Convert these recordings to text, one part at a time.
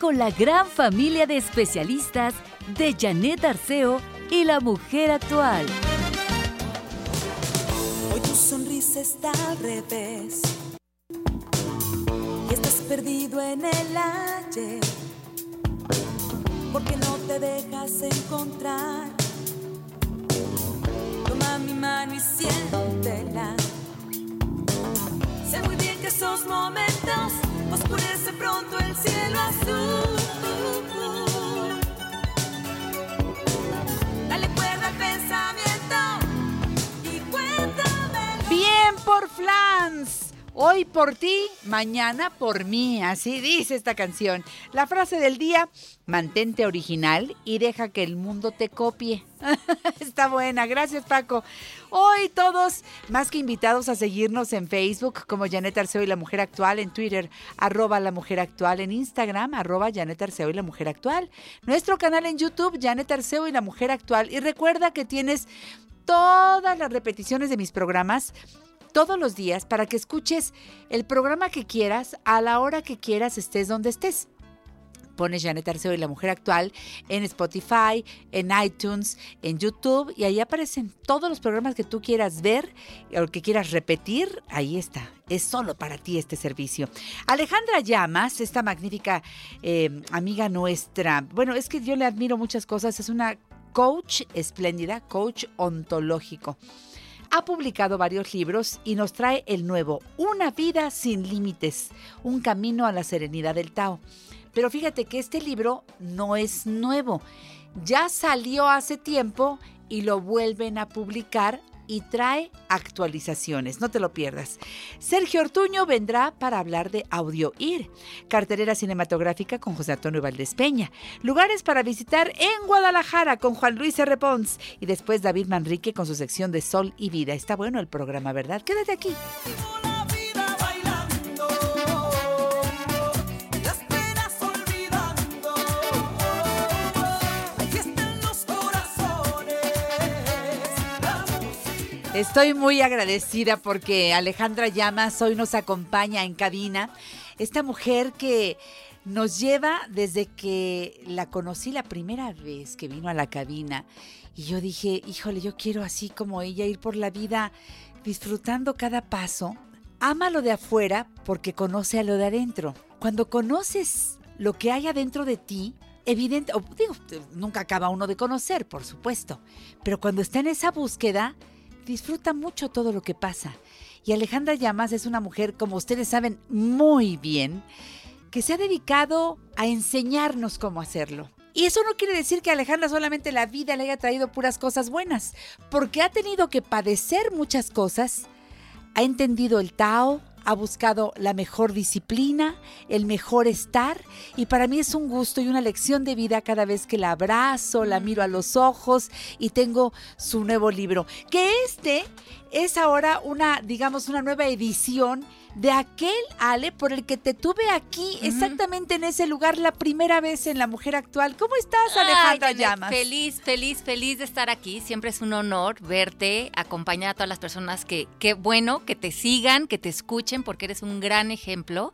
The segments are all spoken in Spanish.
con la gran familia de especialistas de Janet Arceo y la mujer actual. Hoy tu sonrisa está al revés y estás perdido en el ayer porque no te dejas encontrar. Toma mi mano y siéntela. Sé muy bien que esos momentos oscurece pronto el cielo azul. Dale cuerda al pensamiento y cuéntame. Bien por Flans. Hoy por ti, mañana por mí, así dice esta canción. La frase del día, mantente original y deja que el mundo te copie. Está buena, gracias Paco. Hoy todos más que invitados a seguirnos en Facebook como Janet Arceo y la Mujer Actual, en Twitter arroba la Mujer Actual, en Instagram arroba Janet Arceo y la Mujer Actual. Nuestro canal en YouTube, Janet Arceo y la Mujer Actual. Y recuerda que tienes todas las repeticiones de mis programas todos los días para que escuches el programa que quieras a la hora que quieras, estés donde estés. Pones Janet Arceo y la mujer actual en Spotify, en iTunes, en YouTube y ahí aparecen todos los programas que tú quieras ver o que quieras repetir. Ahí está. Es solo para ti este servicio. Alejandra Llamas, esta magnífica eh, amiga nuestra. Bueno, es que yo le admiro muchas cosas. Es una coach espléndida, coach ontológico ha publicado varios libros y nos trae el nuevo Una vida sin límites, un camino a la serenidad del Tao. Pero fíjate que este libro no es nuevo, ya salió hace tiempo y lo vuelven a publicar y trae actualizaciones. No te lo pierdas. Sergio Ortuño vendrá para hablar de Audio Ir, cartelera cinematográfica con José Antonio Valdés Peña, lugares para visitar en Guadalajara con Juan Luis R. Pons y después David Manrique con su sección de Sol y Vida. Está bueno el programa, ¿verdad? Quédate aquí. Estoy muy agradecida porque Alejandra Llamas hoy nos acompaña en cabina. Esta mujer que nos lleva desde que la conocí la primera vez que vino a la cabina. Y yo dije, híjole, yo quiero así como ella ir por la vida disfrutando cada paso. Ama lo de afuera porque conoce a lo de adentro. Cuando conoces lo que hay adentro de ti, evidente, digo, nunca acaba uno de conocer, por supuesto, pero cuando está en esa búsqueda, disfruta mucho todo lo que pasa. Y Alejandra Llamas es una mujer, como ustedes saben muy bien, que se ha dedicado a enseñarnos cómo hacerlo. Y eso no quiere decir que Alejandra solamente la vida le haya traído puras cosas buenas, porque ha tenido que padecer muchas cosas, ha entendido el Tao, ha buscado la mejor disciplina, el mejor estar y para mí es un gusto y una lección de vida cada vez que la abrazo, la miro a los ojos y tengo su nuevo libro. Que este es ahora una, digamos, una nueva edición de aquel Ale por el que te tuve aquí, exactamente en ese lugar, la primera vez en La Mujer Actual. ¿Cómo estás, Alejandra Llamas? Feliz, feliz, feliz de estar aquí. Siempre es un honor verte, acompañar a todas las personas que, qué bueno, que te sigan, que te escuchen, porque eres un gran ejemplo.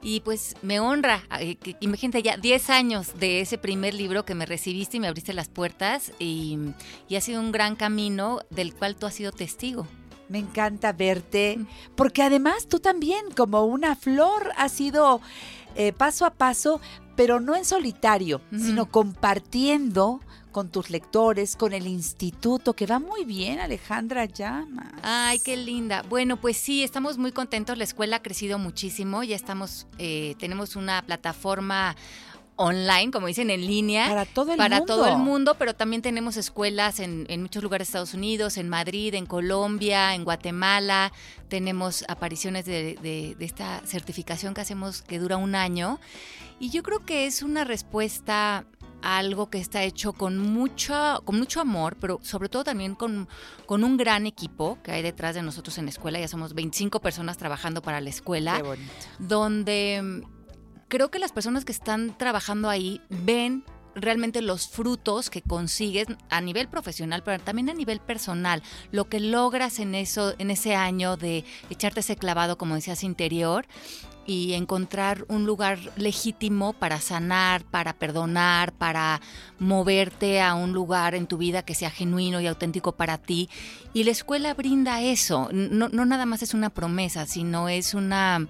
Y pues me honra, eh, imagínate ya 10 años de ese primer libro que me recibiste y me abriste las puertas y, y ha sido un gran camino del cual tú has sido testigo. Me encanta verte, porque además tú también, como una flor, has sido eh, paso a paso, pero no en solitario, sino compartiendo con tus lectores, con el instituto, que va muy bien, Alejandra Llama. Ay, qué linda. Bueno, pues sí, estamos muy contentos. La escuela ha crecido muchísimo. Ya estamos, eh, tenemos una plataforma online, como dicen, en línea. Para todo el para mundo. todo el mundo, pero también tenemos escuelas en, en muchos lugares de Estados Unidos, en Madrid, en Colombia, en Guatemala. Tenemos apariciones de, de- de esta certificación que hacemos que dura un año. Y yo creo que es una respuesta algo que está hecho con mucho, con mucho amor, pero sobre todo también con, con un gran equipo que hay detrás de nosotros en la escuela. Ya somos 25 personas trabajando para la escuela Qué bonito. donde creo que las personas que están trabajando ahí ven realmente los frutos que consigues a nivel profesional, pero también a nivel personal, lo que logras en eso, en ese año de echarte ese clavado, como decías, interior y encontrar un lugar legítimo para sanar, para perdonar, para moverte a un lugar en tu vida que sea genuino y auténtico para ti. Y la escuela brinda eso. No, no nada más es una promesa, sino es una...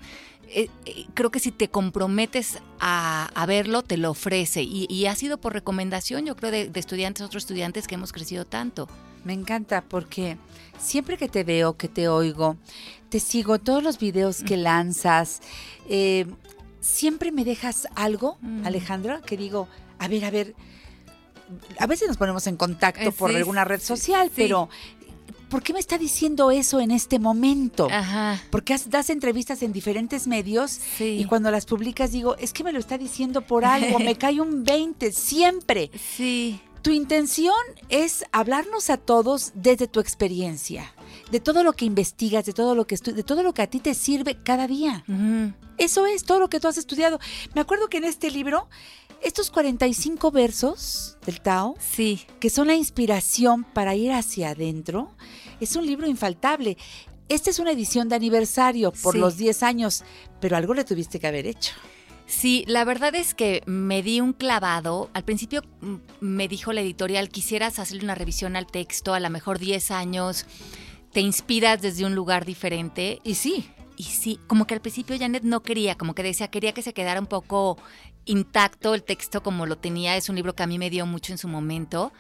eh, eh, creo que si te comprometes a, a verlo, te lo ofrece. Y, y ha sido por recomendación, yo creo, de, de estudiantes, otros estudiantes que hemos crecido tanto. Me encanta porque siempre que te veo, que te oigo, te sigo todos los videos que lanzas, eh, siempre me dejas algo, Mm. Alejandra, que digo, a ver, a ver, a veces nos ponemos en contacto Eh, por sí, alguna red social, sí. pero ¿por qué me está diciendo eso en este momento? Ajá. Porque has- das entrevistas en diferentes medios Sí. y cuando las publicas digo, es que me lo está diciendo por algo, me cae un 20, siempre. Sí. Tu intención es hablarnos a todos desde tu experiencia, de todo lo que investigas, de todo lo que de todo lo que a ti te sirve cada día. Eso es todo lo que tú has estudiado. Me acuerdo que en este libro, estos 45 versos del Tao, Sí. que son la inspiración para ir hacia adentro, es un libro infaltable. Esta es una edición de aniversario por Sí. los 10 años, pero algo le tuviste que haber hecho. Sí, la verdad es que me di un clavado. Al principio mm, me dijo la editorial, quisieras hacerle una revisión al texto, a lo mejor 10 años, te inspiras desde un lugar diferente. Y sí, Y sí, como que al principio Janet no quería, como que decía, quería que se quedara un poco intacto el texto como lo tenía. Es un libro que a mí me dio mucho en su momento.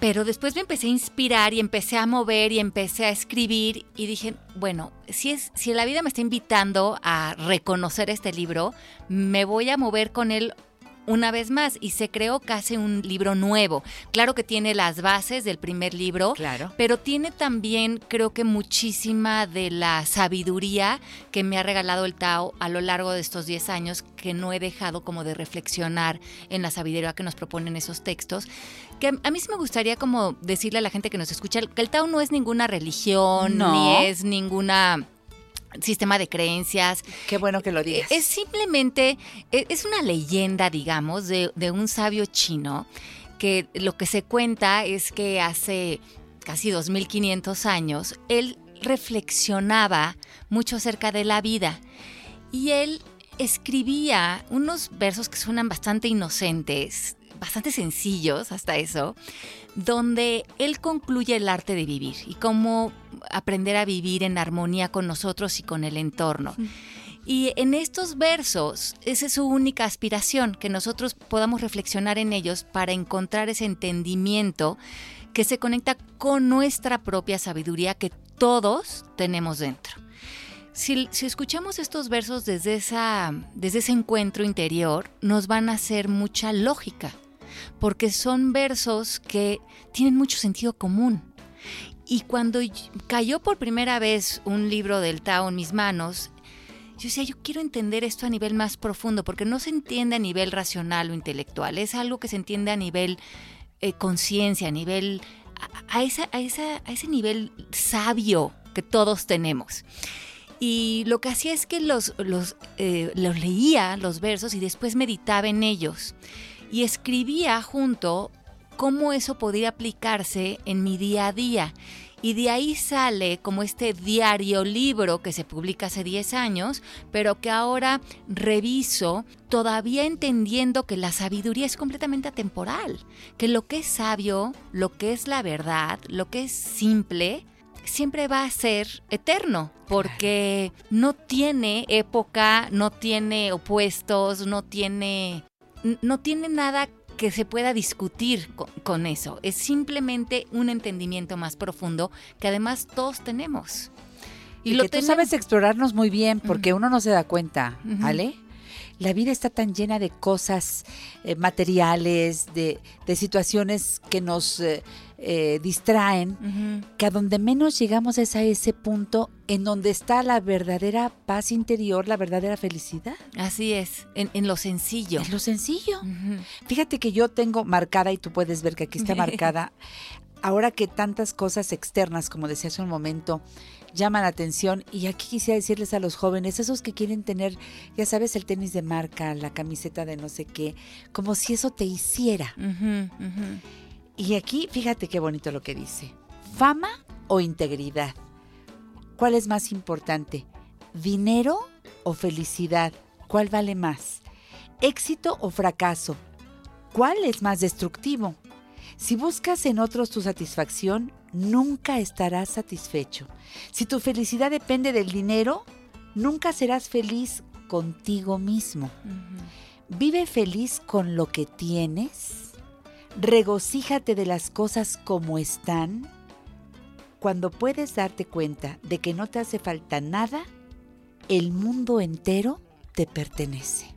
Pero después me empecé a inspirar y empecé a mover y empecé a escribir y dije, bueno, si, es, si la vida me está invitando a reconocer este libro, me voy a mover con él una vez más y se creó casi un libro nuevo. Claro que tiene las bases del primer libro, claro. pero tiene también, creo que muchísima de la sabiduría que me ha regalado el Tao a lo largo de estos 10 años, que no he dejado como de reflexionar en la sabiduría que nos proponen esos textos. Que a- mí sí me gustaría como decirle a la gente que nos escucha que el Tao no es ninguna religión, No. ni es ninguna sistema de creencias. Qué bueno que lo digas. Es simplemente, e- es una leyenda, digamos, de, de un sabio chino que lo que se cuenta es que hace casi 2500 años él reflexionaba mucho acerca de la vida y él escribía unos versos que suenan bastante inocentes, bastante sencillos hasta eso, donde él concluye el arte de vivir y cómo aprender a vivir en armonía con nosotros y con el entorno. Y en estos versos, esa es su única aspiración, que nosotros podamos reflexionar en ellos para encontrar ese entendimiento que se conecta con nuestra propia sabiduría que todos tenemos dentro. Si, si escuchamos estos versos desde, esa, desde ese encuentro interior, nos van a hacer mucha lógica, porque son versos que tienen mucho sentido común. Y cuando cayó por primera vez un libro del Tao en mis manos, yo decía, yo quiero entender esto a nivel más profundo, porque no se entiende a nivel racional o intelectual, es algo que se entiende a nivel eh, conciencia, a nivel, a, a a, esa, a ese nivel sabio que todos tenemos. Y lo que hacía es que los, los, eh, los leía, los versos, y después meditaba en ellos. Y escribía junto cómo eso podía aplicarse en mi día a día. Y de ahí sale como este diario libro que se publica hace 10 años, pero que ahora reviso todavía entendiendo que la sabiduría es completamente atemporal, que lo que es sabio, lo que es la verdad, lo que es simple, siempre va a ser eterno, porque no tiene época, no tiene opuestos, no tiene, no tiene nada que se pueda discutir con, con eso. Es simplemente un entendimiento más profundo que además todos tenemos. Y, que tú sabes explorarnos muy bien porque uno no se da cuenta. ¿vale? La vida está tan llena de cosas eh, materiales, de, de situaciones que nos eh, eh, distraen, que a donde menos llegamos es a ese punto en donde está la verdadera paz interior, la verdadera felicidad. Así es, en, en lo sencillo. Es lo sencillo. Fíjate que yo tengo marcada, y tú puedes ver que aquí está marcada, ahora que tantas cosas externas, como decía hace un momento, llaman la atención, y aquí quisiera decirles a los jóvenes, esos que quieren tener, ya sabes, el tenis de marca, la camiseta de no sé qué, como si eso te hiciera. Y aquí, fíjate qué bonito lo que dice. ¿Fama o integridad? ¿Cuál es más importante? ¿Dinero o felicidad? ¿Cuál vale más? ¿Éxito o fracaso? ¿Cuál es más destructivo? Si buscas en otros tu satisfacción, nunca estarás satisfecho. Si tu felicidad depende del dinero, nunca serás feliz contigo mismo. Vive feliz con lo que tienes. Regocíjate de las cosas como están. Cuando puedes darte cuenta de que no te hace falta nada, el mundo entero te pertenece.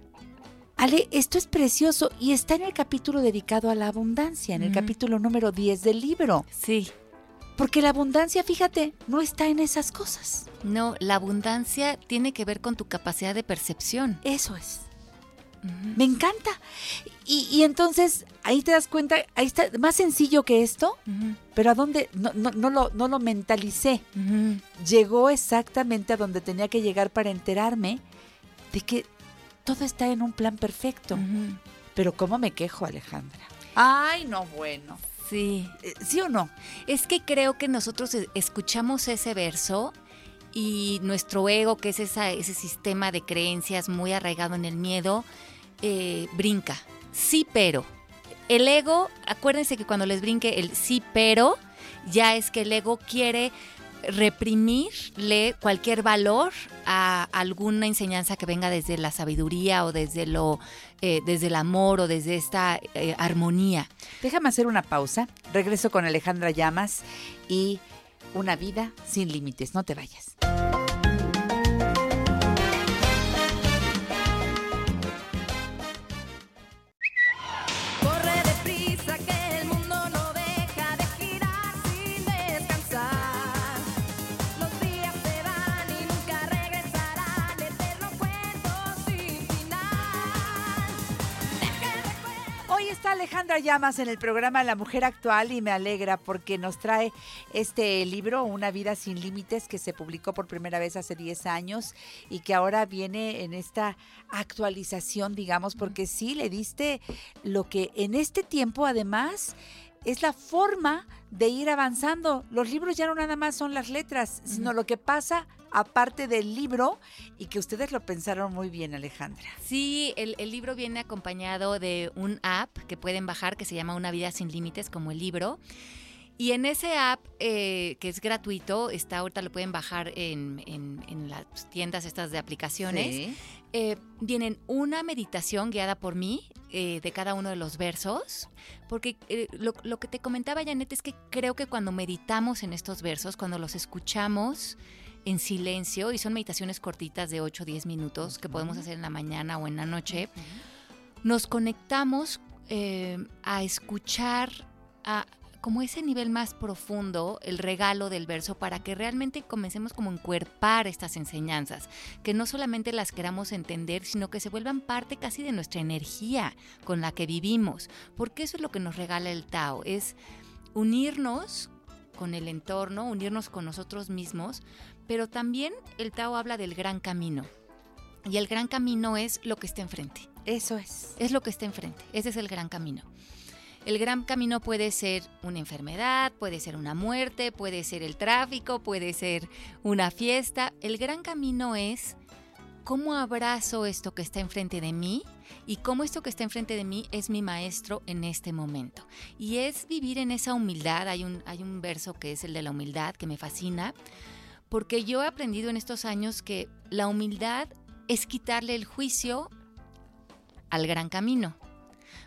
Ale, esto es precioso y está en el capítulo dedicado a la abundancia, en el capítulo número 10 del libro. Sí, Porque la abundancia, fíjate, no está en esas cosas. no, la abundancia tiene que ver con tu capacidad de percepción. Eso es. Me encanta. Y, y entonces ahí te das cuenta, ahí está, más sencillo que esto, pero a dónde, no, no, no lo, no lo mentalicé. Llegó exactamente a donde tenía que llegar para enterarme de que todo está en un plan perfecto. Pero ¿cómo me quejo, Alejandra? Ay, no, bueno. Sí, Eh, ¿Sí o no? es que creo que nosotros e- escuchamos ese verso y nuestro ego, que es ese sistema de creencias muy arraigado en el miedo, eh, brinca. Sí, pero. El ego, acuérdense que cuando les brinque el sí, pero, ya es que el ego quiere reprimirle cualquier valor a alguna enseñanza que venga desde la sabiduría o desde lo eh, desde el amor o desde esta eh, armonía. Déjame hacer una pausa. Regreso con Alejandra Llamas y una vida sin límites. No te vayas. Alejandra Llamas en el programa La Mujer Actual y me alegra porque nos trae este libro, Una vida sin límites, que se publicó por primera vez hace 10 años y que ahora viene en esta actualización, digamos, porque sí le diste lo que en este tiempo además es la forma de ir avanzando. Los libros ya no nada más son las letras, sino lo que pasa aparte del libro y que ustedes lo pensaron muy bien, Alejandra. Sí, el, el libro viene acompañado de un app que pueden bajar que se llama Una vida sin límites, como el libro. Y en ese app, eh, que es gratuito, está ahorita lo pueden bajar en, en- en las tiendas estas de aplicaciones. Sí. eh, vienen una meditación guiada por mí eh, de cada uno de los versos, porque lo, lo que te comentaba, Janet, es que creo que cuando meditamos en estos versos, cuando los escuchamos en silencio, y son meditaciones cortitas de 8 o 10 minutos que podemos hacer en la mañana o en la noche, nos conectamos eh, a escuchar a como ese nivel más profundo, el regalo del verso, para que realmente comencemos como a encuerpar estas enseñanzas, que no solamente las queramos entender, sino que se vuelvan parte casi de nuestra energía con la que vivimos, porque eso es lo que nos regala el Tao, es unirnos con el entorno, unirnos con nosotros mismos, pero también el Tao habla del gran camino. Y el gran camino es lo que está enfrente. Eso es. Es lo que está enfrente. Ese es el gran camino. El gran camino puede ser una enfermedad, puede ser una muerte, puede ser el tráfico, puede ser una fiesta. El gran camino es cómo abrazo esto que está enfrente de mí y cómo esto que está enfrente de mí es mi maestro en este momento. Y es vivir en esa humildad. Hay un, hay un verso que es el de la humildad que me fascina, porque yo he aprendido en estos años que la humildad es quitarle el juicio al gran camino.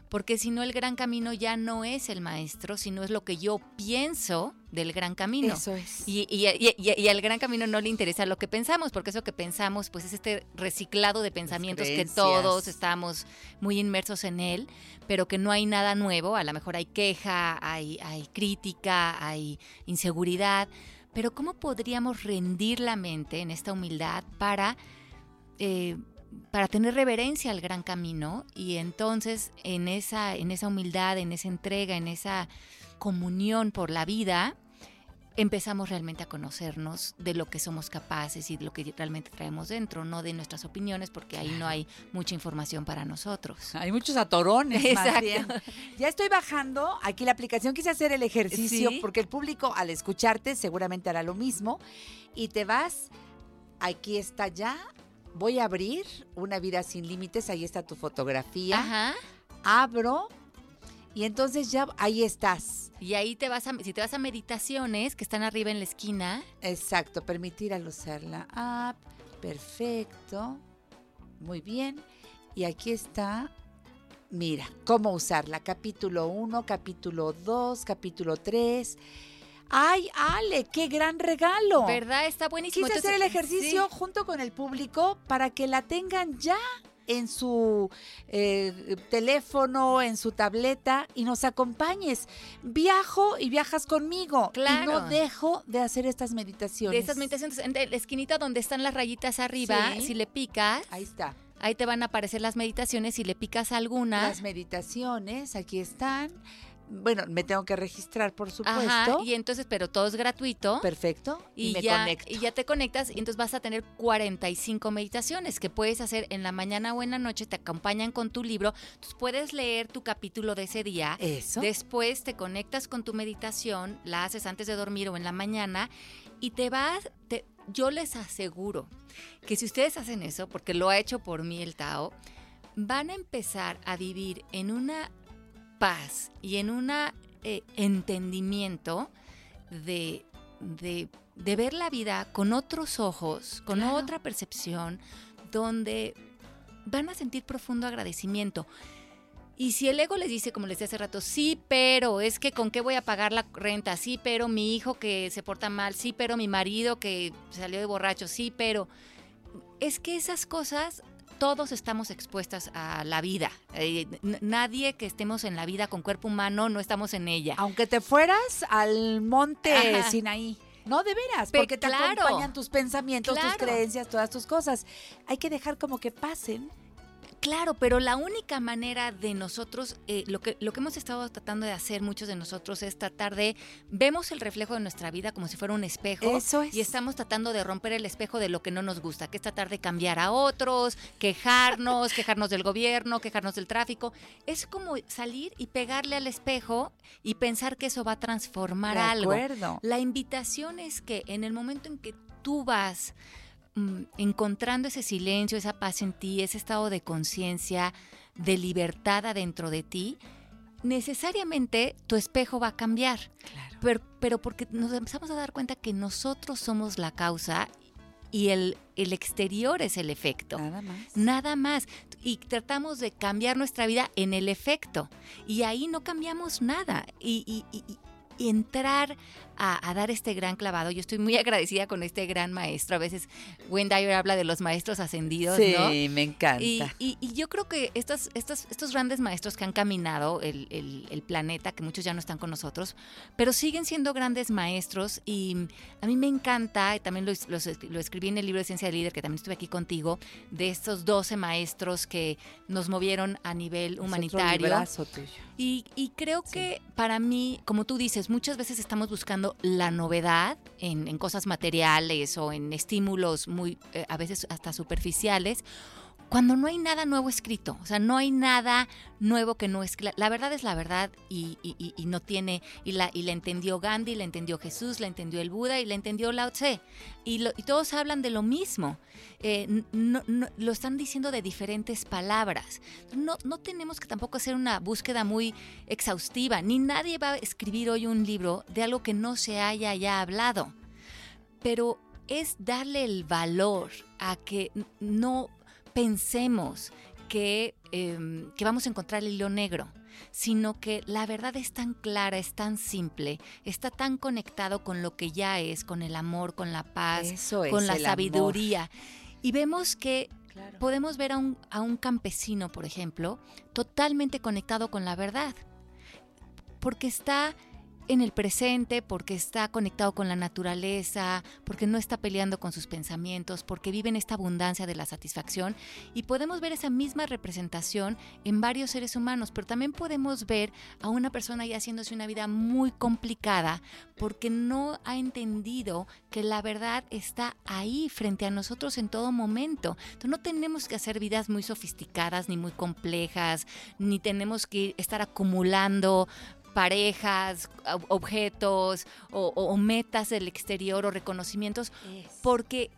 porque si no el gran camino ya no es el maestro, sino es lo que yo pienso del gran camino. Eso es. Y, y, y- y- y al gran camino no le interesa lo que pensamos, porque eso que pensamos, pues es este reciclado de pensamientos que todos estamos muy inmersos en él, pero que no hay nada nuevo. A lo mejor hay queja, hay, hay crítica, hay inseguridad. Pero ¿cómo podríamos rendir la mente en esta humildad para, eh, para tener reverencia al gran camino? Y entonces en esa, en esa humildad, en esa entrega, en esa comunión por la vida, empezamos realmente a conocernos de lo que somos capaces y de lo que realmente traemos dentro, no de nuestras opiniones, porque ahí no hay mucha información para nosotros. Hay muchos atorones, más Exacto. bien. Ya estoy bajando aquí la aplicación. Quise hacer el ejercicio Sí. porque el público al escucharte seguramente hará lo mismo. Y te vas, aquí está ya. Voy a abrir una vida sin límites. Ahí está tu fotografía. Ajá. Abro. Y entonces ya ahí estás. Y ahí te vas a, si te vas a meditaciones que están arriba en la esquina, Exacto, permitir al usar la app. Perfecto. Muy bien. Y aquí está, mira, cómo usarla. Capítulo 1, capítulo 2, capítulo 3. ¡Ay, Ale, qué gran regalo! ¿verdad? Está buenísimo. Quise hacer el ejercicio sí. junto con el público para que la tengan ya en su eh, teléfono, en su tableta y nos acompañes. Viajo y viajas conmigo. Y Claro. no dejo de hacer estas meditaciones. De esas meditaciones, en la esquinita donde están las rayitas arriba, Sí. si le picas, Ahí está. ahí te van a aparecer las meditaciones. Si le picas alguna, Las meditaciones, aquí están. Bueno, me tengo que registrar, por supuesto. ajá, y entonces, pero todo es gratuito. Perfecto. Y, y, me ya, conecto. y ya te conectas y entonces vas a tener 45 meditaciones que puedes hacer en la mañana o en la noche, te acompañan con tu libro, entonces puedes leer tu capítulo de ese día, Eso. después te conectas con tu meditación, la haces antes de dormir o en la mañana y te vas, te- yo les aseguro que si ustedes hacen eso, porque lo ha hecho por mí el Tao, van a empezar a vivir en una paz y en un entendimiento de, de, de ver la vida con otros ojos, con Claro. otra percepción, donde van a sentir profundo agradecimiento. Y si el ego les dice, como les decía hace rato, sí, pero es que con qué voy a pagar la renta, sí, pero mi hijo que se porta mal, sí, pero mi marido que salió de borracho, sí, pero es que esas cosas todos estamos expuestas a la vida. Eh, nadie que estemos en la vida con cuerpo humano no estamos en ella. Aunque te fueras al monte Ajá. Sinaí. No, de veras, Pe- porque te claro. acompañan tus pensamientos, tus creencias, todas tus cosas. Hay que dejar como que pasen. Claro, pero la única manera de nosotros, eh, lo, que, lo que hemos estado tratando de hacer muchos de nosotros es tratar de, vemos el reflejo de nuestra vida como si fuera un espejo. Eso es. Y estamos tratando de romper el espejo de lo que no nos gusta, que es tratar de cambiar a otros, quejarnos, quejarnos del gobierno, quejarnos del tráfico. Es como salir y pegarle al espejo y pensar que eso va a transformar De algo. acuerdo. La invitación es que en el momento en que tú vas mm, encontrando ese silencio, esa paz en ti, ese estado de conciencia, de libertad adentro de ti, necesariamente tu espejo va a cambiar. Claro. Pero, pero porque nos empezamos a dar cuenta que nosotros somos la causa y el, el exterior es el efecto. Nada más. Nada más. Y tratamos de cambiar nuestra vida en el efecto. Y ahí no cambiamos nada. Y, y- y- y- y entrar a, a dar este gran clavado. Yo estoy muy agradecida con este gran maestro. A veces Wayne Dyer habla de los maestros ascendidos, Sí, ¿no? me encanta. Y, y- y yo creo que estos, estos, estos grandes maestros que han caminado el, el- el planeta, que muchos ya no están con nosotros, pero siguen siendo grandes maestros y a mí me encanta, y también lo, escribí en el libro de Ciencia del Líder, que también estuve aquí contigo, de estos 12 maestros que nos movieron a nivel Es otro humanitario. tuyo. Y, y creo que para mí, como tú dices, muchas veces estamos buscando la novedad en, cosas materiales o en estímulos muy, eh, a veces hasta superficiales, cuando no hay nada nuevo escrito. O sea, no hay nada nuevo que no es... La, verdad es la verdad y, no tiene... Y la, y la entendió Gandhi, la entendió Jesús, la entendió el Buda y la entendió Lao Tse. Y, lo- todos hablan de lo mismo. Eh, no- lo están diciendo de diferentes palabras. No, no tenemos que tampoco hacer una búsqueda muy exhaustiva. Ni nadie va a escribir hoy un libro de algo que no se haya ya hablado. Pero es darle el valor a que no pensemos que, em, que vamos a encontrar el hilo negro, sino que la verdad es tan clara, es tan simple, está tan conectado con lo que ya es, con el amor, con la paz, Eso es, con la amor. sabiduría. Y vemos que Claro. podemos ver a un, a un campesino, por ejemplo, totalmente conectado con la verdad, porque está en el presente, porque está conectado con la naturaleza, porque no está peleando con sus pensamientos, porque vive en esta abundancia de la satisfacción. Y podemos ver esa misma representación en varios seres humanos, pero también podemos ver a una persona ya haciéndose una vida muy complicada porque no ha entendido que la verdad está ahí frente a nosotros en todo momento. Entonces no tenemos que hacer vidas muy sofisticadas ni muy complejas, ni tenemos que estar acumulando parejas, ob- objetos o, o- metas del exterior o reconocimientos, porque,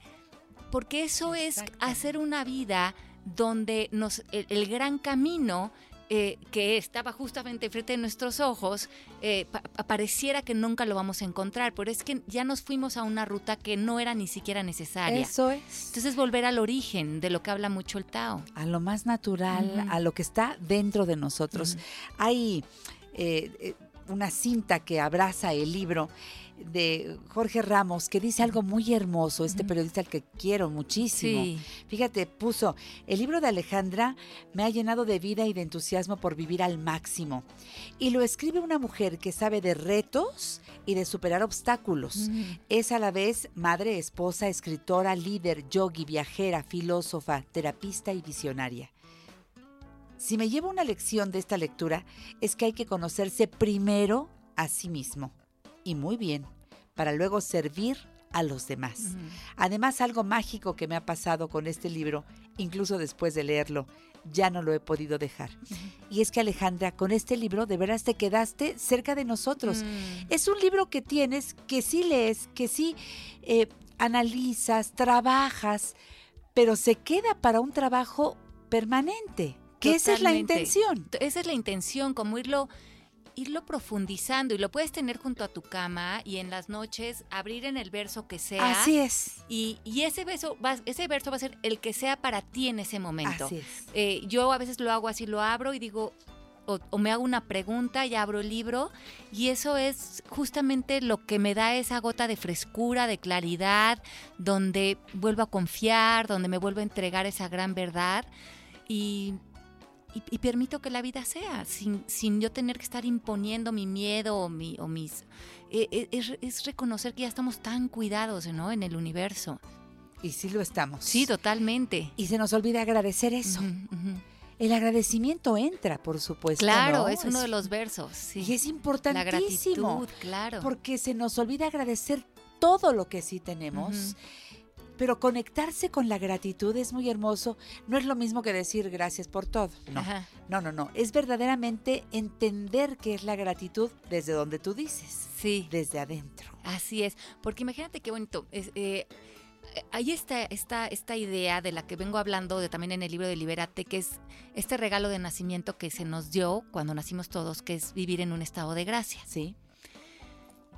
porque eso es hacer una vida donde nos, el, el gran camino eh, que estaba justamente frente de nuestros ojos, eh, pa- pa- pareciera que nunca lo vamos a encontrar, pero es que ya nos fuimos a una ruta que no era ni siquiera necesaria. Eso es. Entonces volver al origen de lo que habla mucho el Tao. a lo más natural, a lo que está dentro de nosotros. Hay eh, eh, una cinta que abraza el libro de Jorge Ramos que dice algo muy hermoso, este periodista al que quiero muchísimo. Sí. Fíjate, puso, el libro de Alejandra me ha llenado de vida y de entusiasmo por vivir al máximo. Y lo escribe una mujer que sabe de retos y de superar obstáculos. Es a la vez madre, esposa, escritora, líder, yogi, viajera, filósofa, terapista y visionaria. Si me llevo una lección de esta lectura, es que hay que conocerse primero a sí mismo. Y muy bien, para luego servir a los demás. Además, algo mágico que me ha pasado con este libro, incluso después de leerlo, ya no lo he podido dejar. Y es que Alejandra, con este libro de veras te quedaste cerca de nosotros. Mm. Es un libro que tienes, que sí lees, que sí eh, analizas, trabajas, pero se queda para un trabajo permanente. Que esa es la intención. Esa es la intención, como irlo, irlo profundizando y lo puedes tener junto a tu cama y en las noches abrir en el verso que sea. Así es. Y, y ese, verso va, ese verso va a ser el que sea para ti en ese momento. Así es. Eh, yo a veces lo hago así, lo abro y digo, o, o me hago una pregunta y abro el libro y eso es justamente lo que me da esa gota de frescura, de claridad, donde vuelvo a confiar, donde me vuelvo a entregar esa gran verdad y, y- y permito que la vida sea, sin, sin yo tener que estar imponiendo mi miedo o, mi, o mis... eh, eh, es, es reconocer que ya estamos tan cuidados ¿no? en el universo. Y sí lo estamos. Sí, totalmente. Y se nos olvida agradecer eso. El agradecimiento entra, por supuesto. Claro, ¿no? es uno de los versos. Sí. Y es La importantísimo. gratitud, claro. Porque se nos olvida agradecer todo lo que sí tenemos. Ujú. Pero conectarse con la gratitud es muy hermoso. No es lo mismo que decir gracias por todo. No, Ajá. no, no, no. Es verdaderamente entender qué es la gratitud desde donde tú dices, Sí, desde adentro. así es. Porque imagínate qué bonito. es, eh, ahí está esta, esta idea de la que vengo hablando de, también en el libro de Liberate, que es este regalo de nacimiento que se nos dio cuando nacimos todos, que es vivir en un estado de gracia. Sí,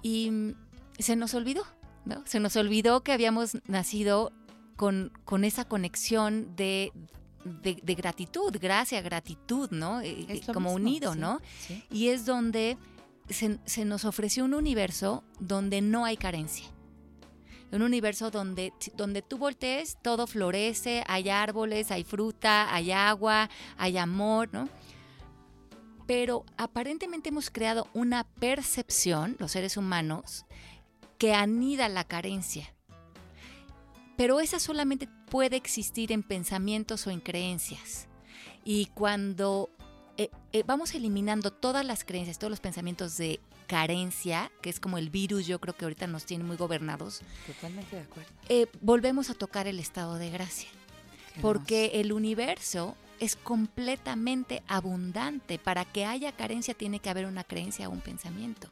Y se nos olvidó, ¿no? Se nos olvidó que habíamos nacido con, con esa conexión de, de, de gratitud, gracia, gratitud, ¿no? Eh, lo como mismo, unido, sí, ¿no? sí. Y es donde se, se nos ofreció un universo donde no hay carencia. Un universo donde, donde tú voltees, todo florece, hay árboles, hay fruta, hay agua, hay amor, ¿no? Pero aparentemente hemos creado una percepción, los seres humanos, que anida la carencia. Pero esa solamente puede existir en pensamientos o en creencias. Y cuando eh, eh, vamos eliminando todas las creencias, todos los pensamientos de carencia, que es como el virus, yo creo que ahorita nos tiene muy gobernados, Totalmente de acuerdo. eh, volvemos a tocar el estado de gracia. Qué Porque hermoso. el universo es completamente abundante. Para que haya carencia tiene que haber una creencia o un pensamiento.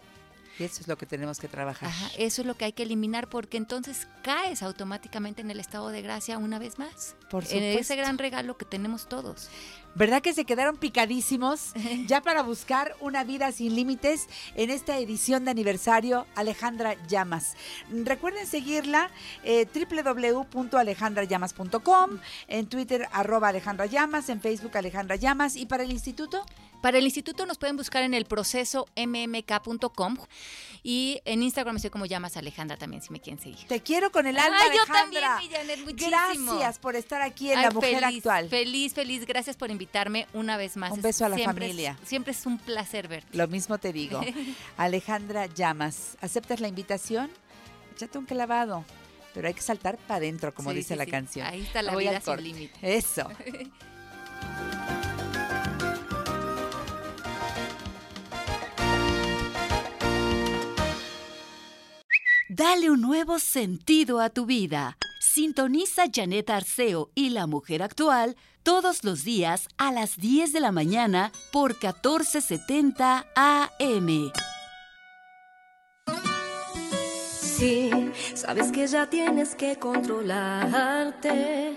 Y eso es lo que tenemos que trabajar. Ajá, eso es lo que hay que eliminar porque entonces caes automáticamente en el estado de gracia una vez más. Por En ese supuesto. gran regalo que tenemos todos. ¿Verdad que se quedaron picadísimos? Ya para buscar una vida sin límites en esta edición de aniversario, Alejandra Llamas. Recuerden seguirla eh, www.alejandrallamas.com, en Twitter arroba Alejandra Llamas, en Facebook Alejandra Llamas y para el instituto. Para el instituto nos pueden buscar en el proceso mmk.com y en Instagram estoy como llamas Alejandra también si me quieren seguir. Te quiero con el alma, Ay, yo también, Alejandra. Janet. Gracias por estar aquí en Ay, La Mujer feliz, Actual. Feliz, feliz. Gracias por invitarme una vez más. Un Es- beso a la siempre es- familia. siempre es un placer verte. Lo mismo te digo. Alejandra Llamas, ¿aceptas la invitación? Échate un clavado. Pero hay que saltar para adentro, como Sí, dice sí, la sí. canción. Ahí está la voy vida sin límite. Eso. Dale un nuevo sentido a tu vida. Sintoniza Janet Arceo y la mujer actual todos los días a las 10 de la mañana por 1470 AM. Sabes que ya tienes que controlarte.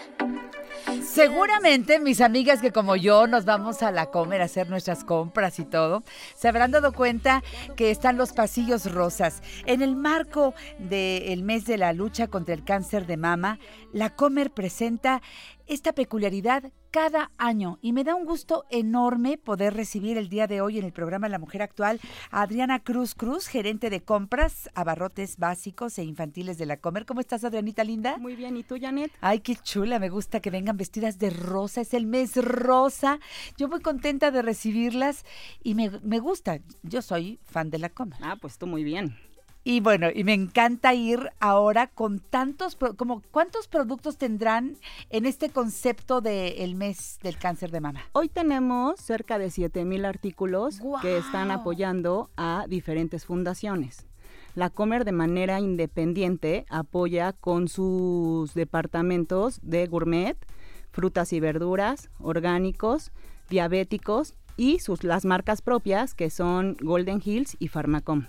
Seguramente mis amigas que como yo nos vamos a la comer a hacer nuestras compras y todo, se habrán dado cuenta que están los pasillos rosas. En el marco del mes de la lucha contra el cáncer de mama, la Comer presenta esta peculiaridad cada año y me da un gusto enorme poder recibir el día de hoy en el programa La Mujer Actual a Adriana Cruz Cruz, gerente de compras, abarrotes básicos e infantiles de la Comer. ¿Cómo estás, Adrianita linda? Muy bien, ¿y tú, Janet? Ay, qué chula, me gusta que vengan vestidas de rosa, es el mes rosa. Yo muy contenta de recibirlas y me, me gusta, yo soy fan de la Comer. Ah, pues tú muy bien. Y bueno, y me encanta ir ahora con tantos, como cuántos productos tendrán en este concepto del mes del cáncer de mama. Hoy tenemos cerca de 7 mil artículos que están apoyando a diferentes fundaciones. La Comer de manera independiente apoya con sus departamentos de gourmet, frutas y verduras, orgánicos, diabéticos y sus, las marcas propias que son Golden Hills y Pharmacom.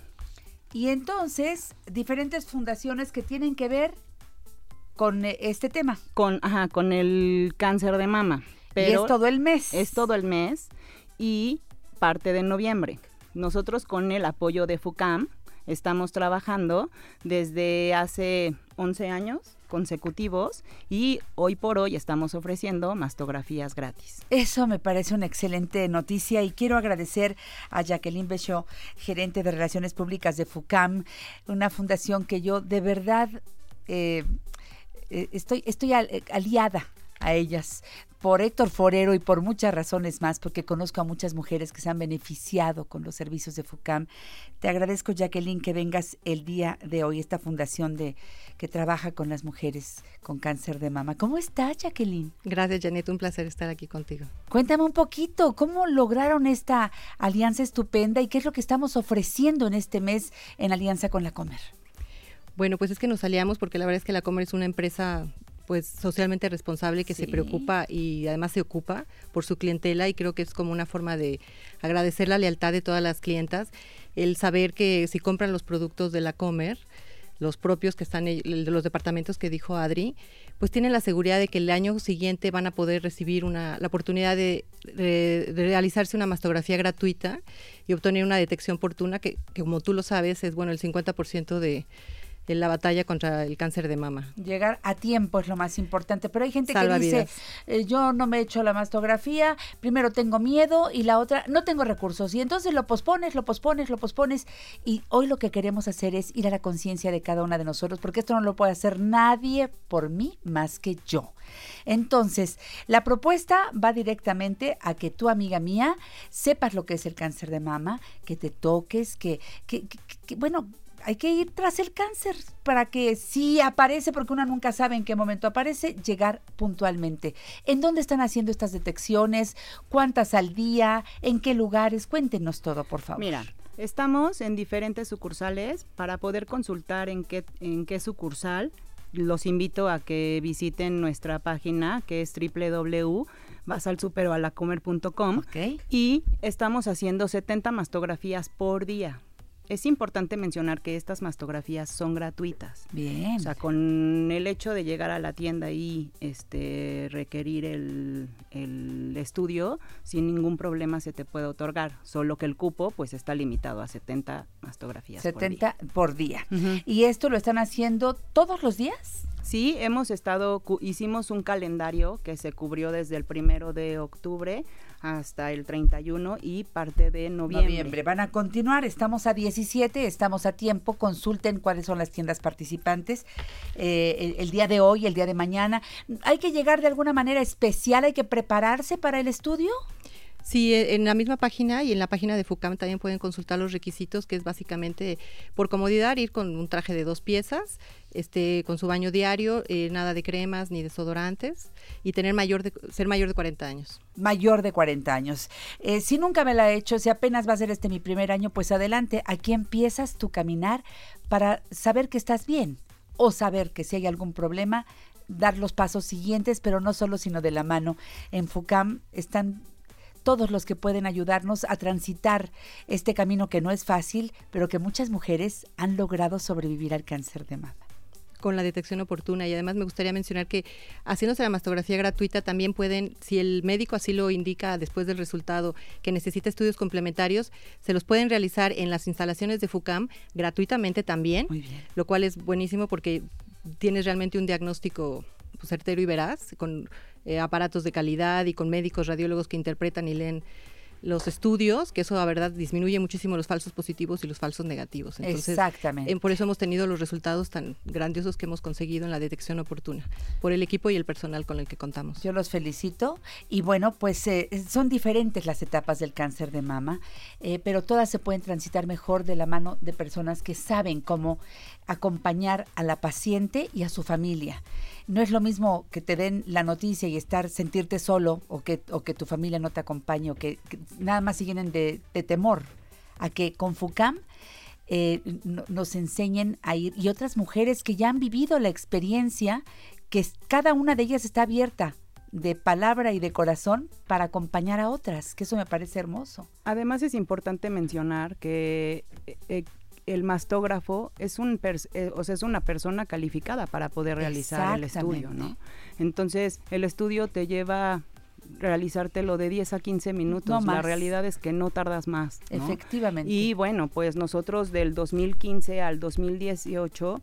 Y entonces, diferentes fundaciones que tienen que ver con eh, este tema. Con, ajá, con el cáncer de mama. y Pero es todo el mes. Es todo el mes y parte de noviembre. Nosotros con el apoyo de FUCAM estamos trabajando desde hace 11 años consecutivos y hoy por hoy estamos ofreciendo mastografías gratis. Eso me parece una excelente noticia y quiero agradecer a Jacqueline Bechot, gerente de Relaciones Públicas de FUCAM, una fundación que yo de verdad eh, eh, estoy, estoy eh, aliada a ellas por Héctor Forero y por muchas razones más, porque conozco a muchas mujeres que se han beneficiado con los servicios de FUCAM. Te agradezco, Jacqueline, que vengas el día de hoy, esta fundación de que trabaja con las mujeres con cáncer de mama. ¿Cómo estás, Jacqueline? Gracias, Janet. Un placer estar aquí contigo. Cuéntame un poquito, ¿cómo lograron esta alianza estupenda y qué es lo que estamos ofreciendo en este mes en alianza con la Comer? Bueno, pues es que nos aliamos porque la verdad es que la Comer es una empresa pues socialmente responsable que Sí. se preocupa y además se ocupa por su clientela y creo que es como una forma de agradecer la lealtad de todas las clientas, el saber que si compran los productos de la Comer, los propios que están, los departamentos que dijo Adri, pues tienen la seguridad de que el año siguiente van a poder recibir una, la oportunidad de, de- de realizarse una mastografía gratuita y obtener una detección oportuna que, que como tú lo sabes es bueno el 50% de, de la batalla contra el cáncer de mama. Llegar a tiempo es lo más importante, pero hay gente Salva que dice, eh, yo no me he hecho la mastografía, primero tengo miedo y la otra, no tengo recursos. Y entonces lo pospones, lo pospones, lo pospones. Y hoy lo que queremos hacer es ir a la conciencia de cada una de nosotros, porque esto no lo puede hacer nadie por mí más que yo. Entonces, la propuesta va directamente a que tú, amiga mía, sepas lo que es el cáncer de mama, que te toques, que, que, que- que- bueno, hay que ir tras el cáncer para que si aparece, porque uno nunca sabe en qué momento aparece, llegar puntualmente. ¿En dónde están haciendo estas detecciones? ¿Cuántas al día? ¿En qué lugares? Cuéntenos todo, por favor. Mira, estamos en diferentes sucursales para poder consultar en qué, en qué sucursal. Los invito a que visiten nuestra página que es www.basalsuperoalacomer.com Ok. y estamos haciendo 70 mastografías por día. Es importante mencionar que estas mastografías son gratuitas. Bien. O sea, con el hecho de llegar a la tienda y este, requerir el, el estudio, sin ningún problema se te puede otorgar, solo que el cupo pues está limitado a 70 mastografías. por día. 70 por día. ¿Y esto lo están haciendo todos los días? Sí, hemos estado, hicimos un calendario que se cubrió desde el primero de octubre hasta el 31 y parte de noviembre. Van a continuar, estamos a 17, estamos a tiempo, consulten cuáles son las tiendas participantes eh, el, el día de hoy, el día de mañana. ¿Hay que llegar de alguna manera especial? ¿Hay que prepararse para el estudio? Sí, eh, en la misma página y en la página de FUCAM también pueden consultar los requisitos, que es básicamente por comodidad ir con un traje de dos piezas, este, con su baño diario, eh, nada de cremas ni desodorantes y tener mayor de, ser mayor de 40 años. Mayor de 40 años. Eh, si nunca me la he hecho, si apenas va a ser este mi primer año, pues adelante. Aquí empiezas tu caminar para saber que estás bien o saber que si hay algún problema, dar los pasos siguientes, pero no solo, sino de la mano. En FUCAM están todos los que pueden ayudarnos a transitar este camino que no es fácil, pero que muchas mujeres han logrado sobrevivir al cáncer de mama. con la detección oportuna y además me gustaría mencionar que haciéndose la mastografía gratuita también pueden, si el médico así lo indica después del resultado que necesita estudios complementarios, se los pueden realizar en las instalaciones de FUCAM gratuitamente también, Muy bien. lo cual es buenísimo porque tienes realmente un diagnóstico pues, certero y veraz, con eh, aparatos de calidad y con médicos, radiólogos que interpretan y leen los estudios, que eso la verdad disminuye muchísimo los falsos positivos y los falsos negativos. Entonces, Exactamente. eh, por eso hemos tenido los resultados tan grandiosos que hemos conseguido en la detección oportuna, por el equipo y el personal con el que contamos. Yo los felicito y bueno, pues eh, son diferentes las etapas del cáncer de mama, eh, pero todas se pueden transitar mejor de la mano de personas que saben cómo acompañar a la paciente y a su familia. No es lo mismo que te den la noticia y estar, sentirte solo o que, o que tu familia no te acompañe o que, nada más se llenen de, de temor a que con FUCAM eh, no- nos enseñen a ir y otras mujeres que ya han vivido la experiencia, que cada una de ellas está abierta de palabra y de corazón para acompañar a otras, que eso me parece hermoso. Además es importante mencionar que eh, eh, el mastógrafo es un eh, o sea, es una persona calificada para poder realizar el estudio, ¿no? Entonces, el estudio te lleva realizártelo de 10 a 15 minutos. No La realidad es que no tardas más, ¿no? Efectivamente. Y bueno, pues nosotros del 2015 al 2018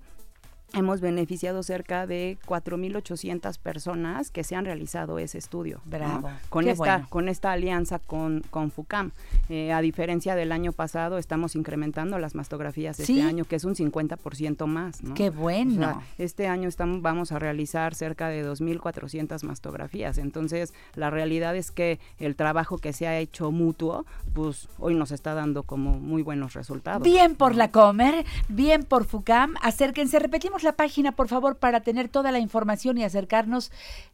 hemos beneficiado cerca de 4.800 personas que se han realizado ese estudio. ¿no? Bravo, Con, qué esta, bueno. con esta alianza con, con FUCAM. Eh, a diferencia del año pasado, estamos incrementando las mastografías Sí. este año, que es un 50% más. ¿no? Qué O sea, bueno. este año estamos, vamos a realizar cerca de 2.400 mastografías. Entonces, la realidad es que el trabajo que se ha hecho mutuo, pues hoy nos está dando como muy buenos resultados. Bien por la Comer, bien por FUCAM. Acérquense, repetimos la página, por favor, para tener toda la información y acercarnos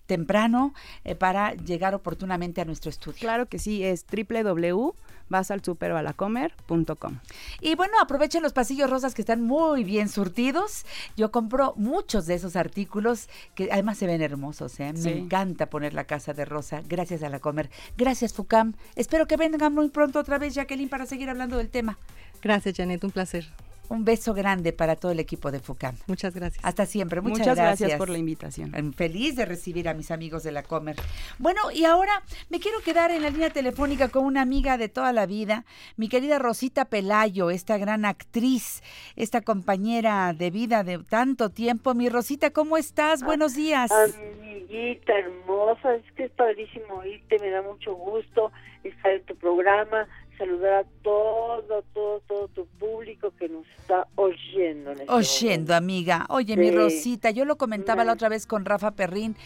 temprano eh, para llegar oportunamente a nuestro estudio. Claro que sí, es www.vasalsuperoalacomer.com. Y bueno, aprovechen los pasillos rosas que están muy bien surtidos. Yo compro muchos de esos artículos que además se ven hermosos. ¿eh? Sí. Me encanta poner la casa de rosa. Gracias a la Comer. Gracias, FUCAM. Espero que vengan muy pronto otra vez, Jacqueline, para seguir hablando del tema. Gracias, Janet, un placer. Un beso grande para todo el equipo de FUCAM. Muchas gracias. Hasta siempre. Muchas, Muchas, gracias. por la invitación. Em, Feliz de recibir a mis amigos de la Comer. Bueno, y ahora me quiero quedar en la línea telefónica con una amiga de toda la vida, mi querida Rosita Pelayo, esta gran actriz, esta compañera de vida de tanto tiempo. Mi Rosita, ¿cómo estás? Buenos días. Amiguita hermosa, es que es padrísimo oírte, me da mucho gusto estar en tu programa, saludar a todo, todo, todo tu público que nos está oyendo. En este Oyendo, amiga. Oye, mi. Rosita, yo lo comentaba la otra vez con Rafa Perrín,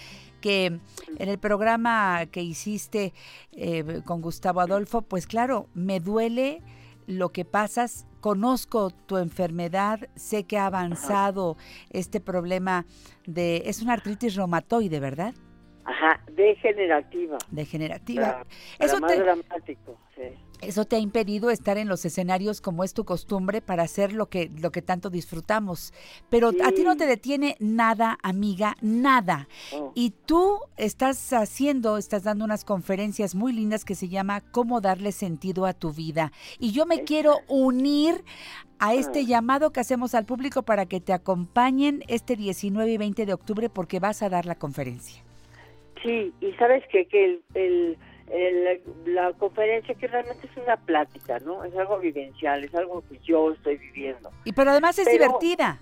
que en el programa que hiciste eh, con Gustavo Adolfo, pues claro, me duele lo que pasas. Conozco tu enfermedad, sé que ha avanzado este problema de... Es una artritis reumatoide, ¿verdad? Ajá, degenerativa. Degenerativa. Para, Eso para más te- dramático, sí. Eso te ha impedido estar en los escenarios como es tu costumbre para hacer lo que, lo que tanto disfrutamos. Pero a ti no te detiene nada, amiga, nada. Oh. Y tú estás haciendo, estás dando unas conferencias muy lindas que se llama Cómo darle sentido a tu vida. Y yo me quiero unir a este llamado que hacemos al público para que te acompañen este 19 y 20 de octubre porque vas a dar la conferencia. Sí, y sabes qué? que el, el, el- la conferencia que realmente es una plática, ¿no? Es algo vivencial, es algo que yo estoy viviendo. Y pero además es Pero- divertida.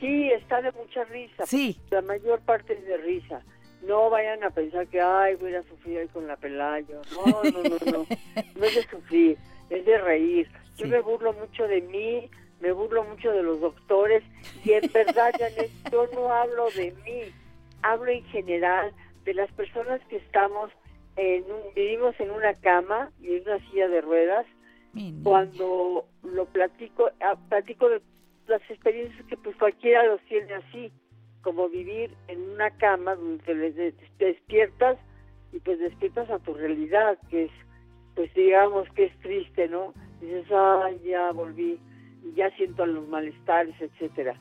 Sí, está de mucha risa. Sí. La mayor parte es de risa. No vayan a pensar que, ay, voy a ir a sufrir ahí con la Pelayo. No, no, no, no. No es de sufrir, es de reír. Yo me burlo mucho de mí, me burlo mucho de los doctores. Y en verdad, Janet, yo no hablo de mí. Hablo en general de las personas que estamos en un, vivimos en una cama y en una silla de ruedas Mi niña. cuando lo platico, ah, platico de las experiencias que pues cualquiera los tiene así, como vivir en una cama donde te, des- te despiertas y pues despiertas a tu realidad, que es, pues digamos que es triste, ¿no? Dices, ay, ya volví, y ya siento los malestares, etcétera.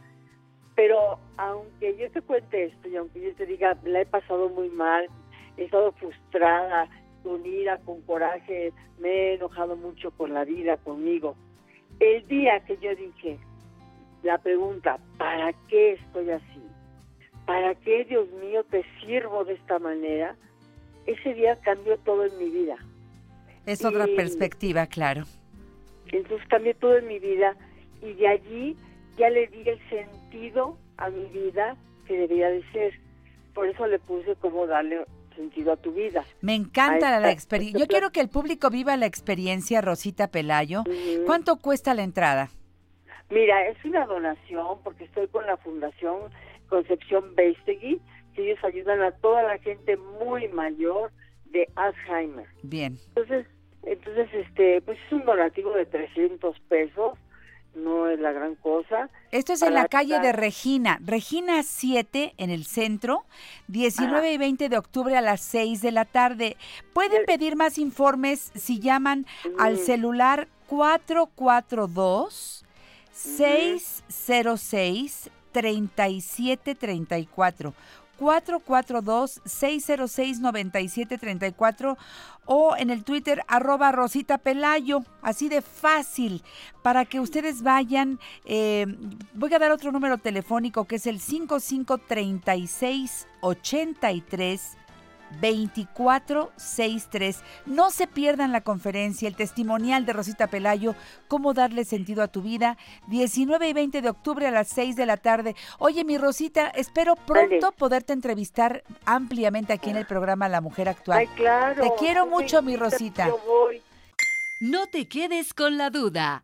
Pero aunque yo te cuente esto y aunque yo te diga, la he pasado muy mal, he estado frustrada, con ira, con coraje, me he enojado mucho con la vida, conmigo. El día que yo dije la pregunta, ¿para qué estoy así? ¿Para qué, Dios mío, te sirvo de esta manera? Ese día cambió todo en mi vida. Es otra perspectiva, claro. Entonces cambió todo en mi vida y de allí ya le di el sentido a mi vida que debía de ser. Por eso le puse cómo darle sentido a tu vida. Me encanta la experiencia. Yo quiero que el público viva la experiencia, Rosita Pelayo. ¿Cuánto cuesta la entrada? Mira, es una donación porque estoy con la Fundación Concepción Beistegui, que ellos ayudan a toda la gente muy mayor de Alzheimer. Bien. Entonces, entonces este, pues es un donativo de 300 pesos, no es la gran cosa. Esto es en la calle de Regina, Regina 7 en el centro, 19 y 20 de octubre a las 6 de la tarde. Pueden pedir más informes si llaman al celular 442 606 3734. 442-606-9734 o en el Twitter arroba Rosita Pelayo, así de fácil, para que ustedes vayan. eh, voy a dar otro número telefónico que es el 553683 2463. No se pierdan la conferencia, el testimonial de Rosita Pelayo, cómo darle sentido a tu vida, 19 y 20 de octubre a las 6 de la tarde. Oye, mi Rosita, espero pronto poderte entrevistar ampliamente aquí en el programa La Mujer Actual. Ay, claro. Te quiero mucho, mi Rosita. No te quedes con la duda.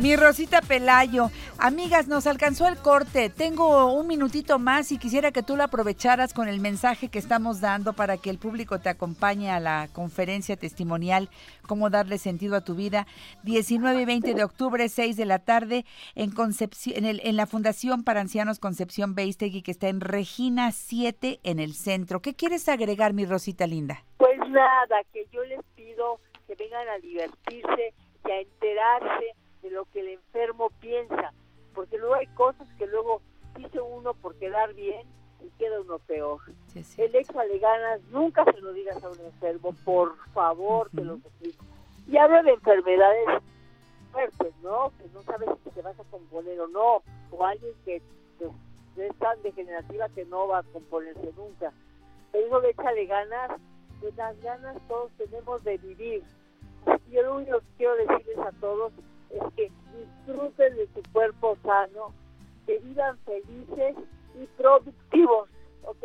Mi Rosita Pelayo, amigas, nos alcanzó el corte. Tengo un minutito más y quisiera que tú lo aprovecharas con el mensaje que estamos dando para que el público te acompañe a la conferencia testimonial Cómo darle sentido a tu vida. 19 y 20 de octubre, 6 de la tarde, en, Concepci- en, el- en la Fundación para Ancianos Concepción Beistegui, que está en Regina 7 en el centro. ¿Qué quieres agregar, mi Rosita linda? Pues nada, que yo les pido que vengan a divertirse y a enterarse de lo que el enfermo piensa, porque luego hay cosas que luego dice uno por quedar bien y queda uno peor. Sí. El échale ganas, nunca se lo digas a un enfermo, por favor, te lo suplico. Y hablo de enfermedades fuertes, ¿no? Que no sabes si te vas a componer o no, o alguien que pues, es tan degenerativa que no va a componerse nunca. Pero de échale ganas, pues las ganas todos tenemos de vivir. Y yo lo único que quiero decirles a todos es que disfruten de su cuerpo sano, que vivan felices y productivos, ¿ok?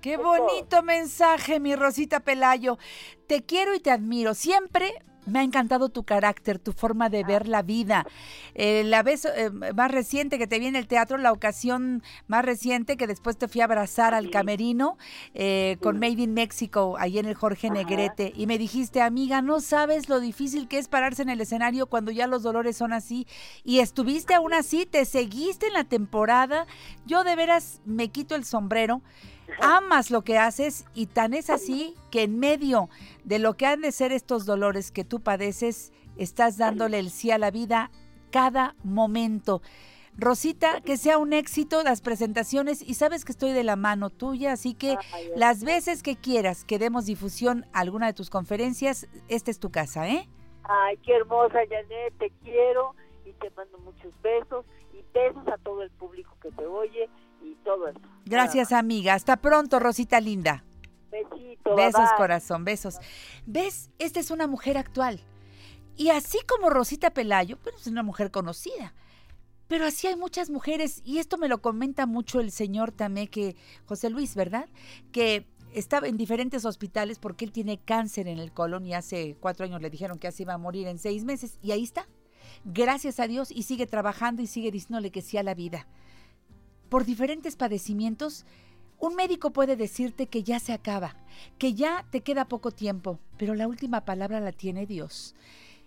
Qué Eso. bonito mensaje, mi Rosita Pelayo. Te quiero y te admiro. Siempre Me ha encantado tu carácter, tu forma de ver la vida. Eh, la vez eh, más reciente que te vi en el teatro, la ocasión más reciente que después te fui a abrazar al camerino eh, con Made in Mexico, ahí en el Jorge Negrete, y me dijiste, amiga, no sabes lo difícil que es pararse en el escenario cuando ya los dolores son así. Y estuviste aún así, te seguiste en la temporada. Yo de veras me quito el sombrero amas lo que haces y tan es así que en medio de lo que han de ser estos dolores que tú padeces, estás dándole el sí a la vida cada momento. Rosita, que sea un éxito las presentaciones y sabes que estoy de la mano tuya, así que las veces que quieras que demos difusión a alguna de tus conferencias, esta es tu casa, ¿eh? Ay, qué hermosa, Janet, te quiero y te mando muchos besos y besos a todo el público que te oye y todo eso. Gracias, amiga. Hasta pronto, Rosita linda. Besito, Besos, bye, corazón, besos. ¿Ves? Esta es una mujer actual. Y así como Rosita Pelayo, pues es una mujer conocida. Pero así hay muchas mujeres, y esto me lo comenta mucho el señor también, que José Luis, ¿verdad? Que estaba en diferentes hospitales porque él tiene cáncer en el colon y hace cuatro años le dijeron que así iba a morir en seis meses. Y ahí está. Gracias a Dios y sigue trabajando y sigue diciéndole que sí a la vida. Por diferentes padecimientos, un médico puede decirte que ya se acaba, que ya te queda poco tiempo, pero la última palabra la tiene Dios.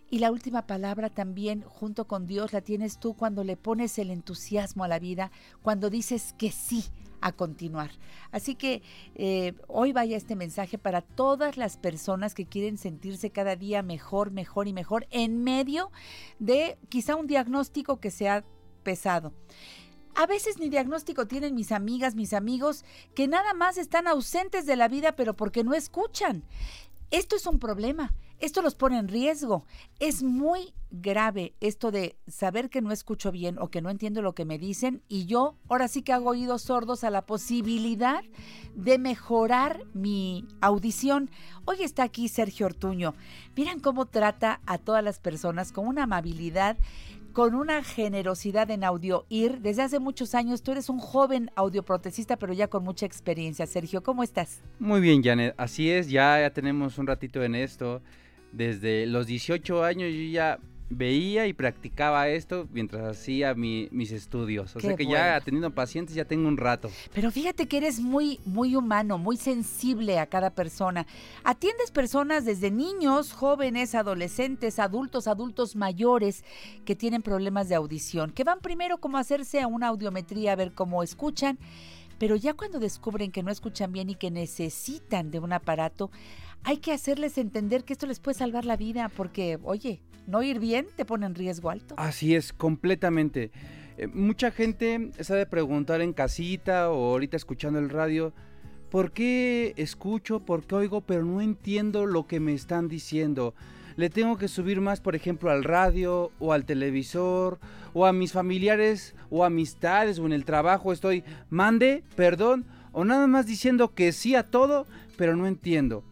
Y la última palabra también, junto con Dios, la tienes tú cuando le pones el entusiasmo a la vida, cuando dices que sí a continuar. Así que eh, hoy vaya este mensaje para todas las personas que quieren sentirse cada día mejor, mejor y mejor en medio de quizá un diagnóstico que sea pesado. A veces ni diagnóstico tienen mis amigas, mis amigos, que nada más están ausentes de la vida, pero porque no escuchan. Esto es un problema, esto los pone en riesgo. Es muy grave esto de saber que no escucho bien o que no entiendo lo que me dicen y yo ahora sí que hago oídos sordos a la posibilidad de mejorar mi audición. Hoy está aquí Sergio Ortuño. Miren cómo trata a todas las personas con una amabilidad con una generosidad en audio ir. Desde hace muchos años tú eres un joven audioprotesista, pero ya con mucha experiencia. Sergio, ¿cómo estás? Muy bien, Janet. Así es, ya, ya tenemos un ratito en esto. Desde los 18 años yo ya veía y practicaba esto mientras hacía mi- mis estudios. O Qué sea que bueno. ya teniendo pacientes ya tengo un rato. Pero fíjate que eres muy, muy humano, muy sensible a cada persona. Atiendes personas desde niños, jóvenes, adolescentes, adultos, adultos mayores que tienen problemas de audición, que van primero como a hacerse a una audiometría a ver cómo escuchan, pero ya cuando descubren que no escuchan bien y que necesitan de un aparato, hay que hacerles entender que esto les puede salvar la vida, porque, oye, no ir bien te pone en riesgo alto. Así es, completamente. Eh, mucha gente sabe preguntar en casita o ahorita escuchando el radio, ¿por qué escucho, por qué oigo, pero no entiendo lo que me están diciendo? Le tengo que subir más, por ejemplo, al radio o al televisor o a mis familiares o amistades o en el trabajo estoy, mande, perdón, o nada más diciendo que sí a todo, pero no entiendo.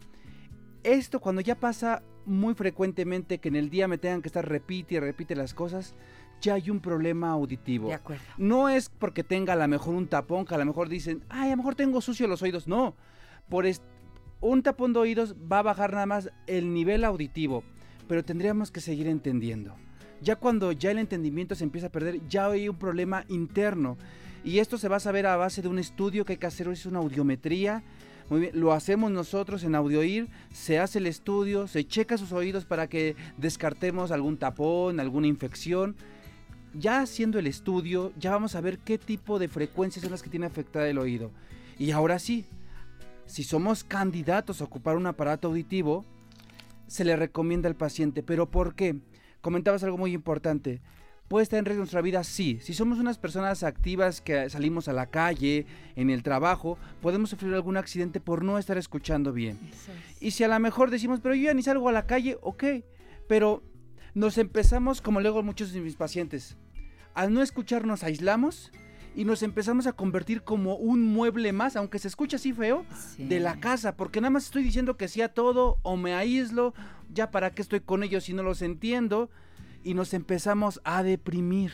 Esto cuando ya pasa muy frecuentemente que en el día me tengan que estar repite y repite las cosas, ya hay un problema auditivo. De acuerdo. No es porque tenga a lo mejor un tapón, que a lo mejor dicen, ay, a lo mejor tengo sucio los oídos. No, por un tapón de oídos va a bajar nada más el nivel auditivo, pero tendríamos que seguir entendiendo. Ya cuando ya el entendimiento se empieza a perder, ya hay un problema interno. Y esto se va a saber a base de un estudio que hay que hacer, es una audiometría. Muy bien, lo hacemos nosotros en AudioIR, se hace el estudio, se checa sus oídos para que descartemos algún tapón, alguna infección ya haciendo el estudio, ya vamos a ver qué tipo de frecuencias son las que tiene afectada el oído. Y ahora sí, si somos candidatos a ocupar un aparato auditivo, se le recomienda al paciente. ¿Pero por qué? Comentabas algo muy importante. ¿Puede estar en riesgo nuestra vida? Sí. Si somos unas personas activas que salimos a la calle, en el trabajo, podemos sufrir algún accidente por no estar escuchando bien. Y si a lo mejor decimos, pero yo ya ni salgo a la calle, ok. Pero nos empezamos, como luego muchos de mis pacientes, al no escuchar nos aislamos y nos empezamos a convertir como un mueble más, aunque se escucha así feo, de la casa, porque nada más estoy diciendo que sí a todo o me aíslo, ya para qué estoy con ellos si no los entiendo, y nos empezamos a deprimir.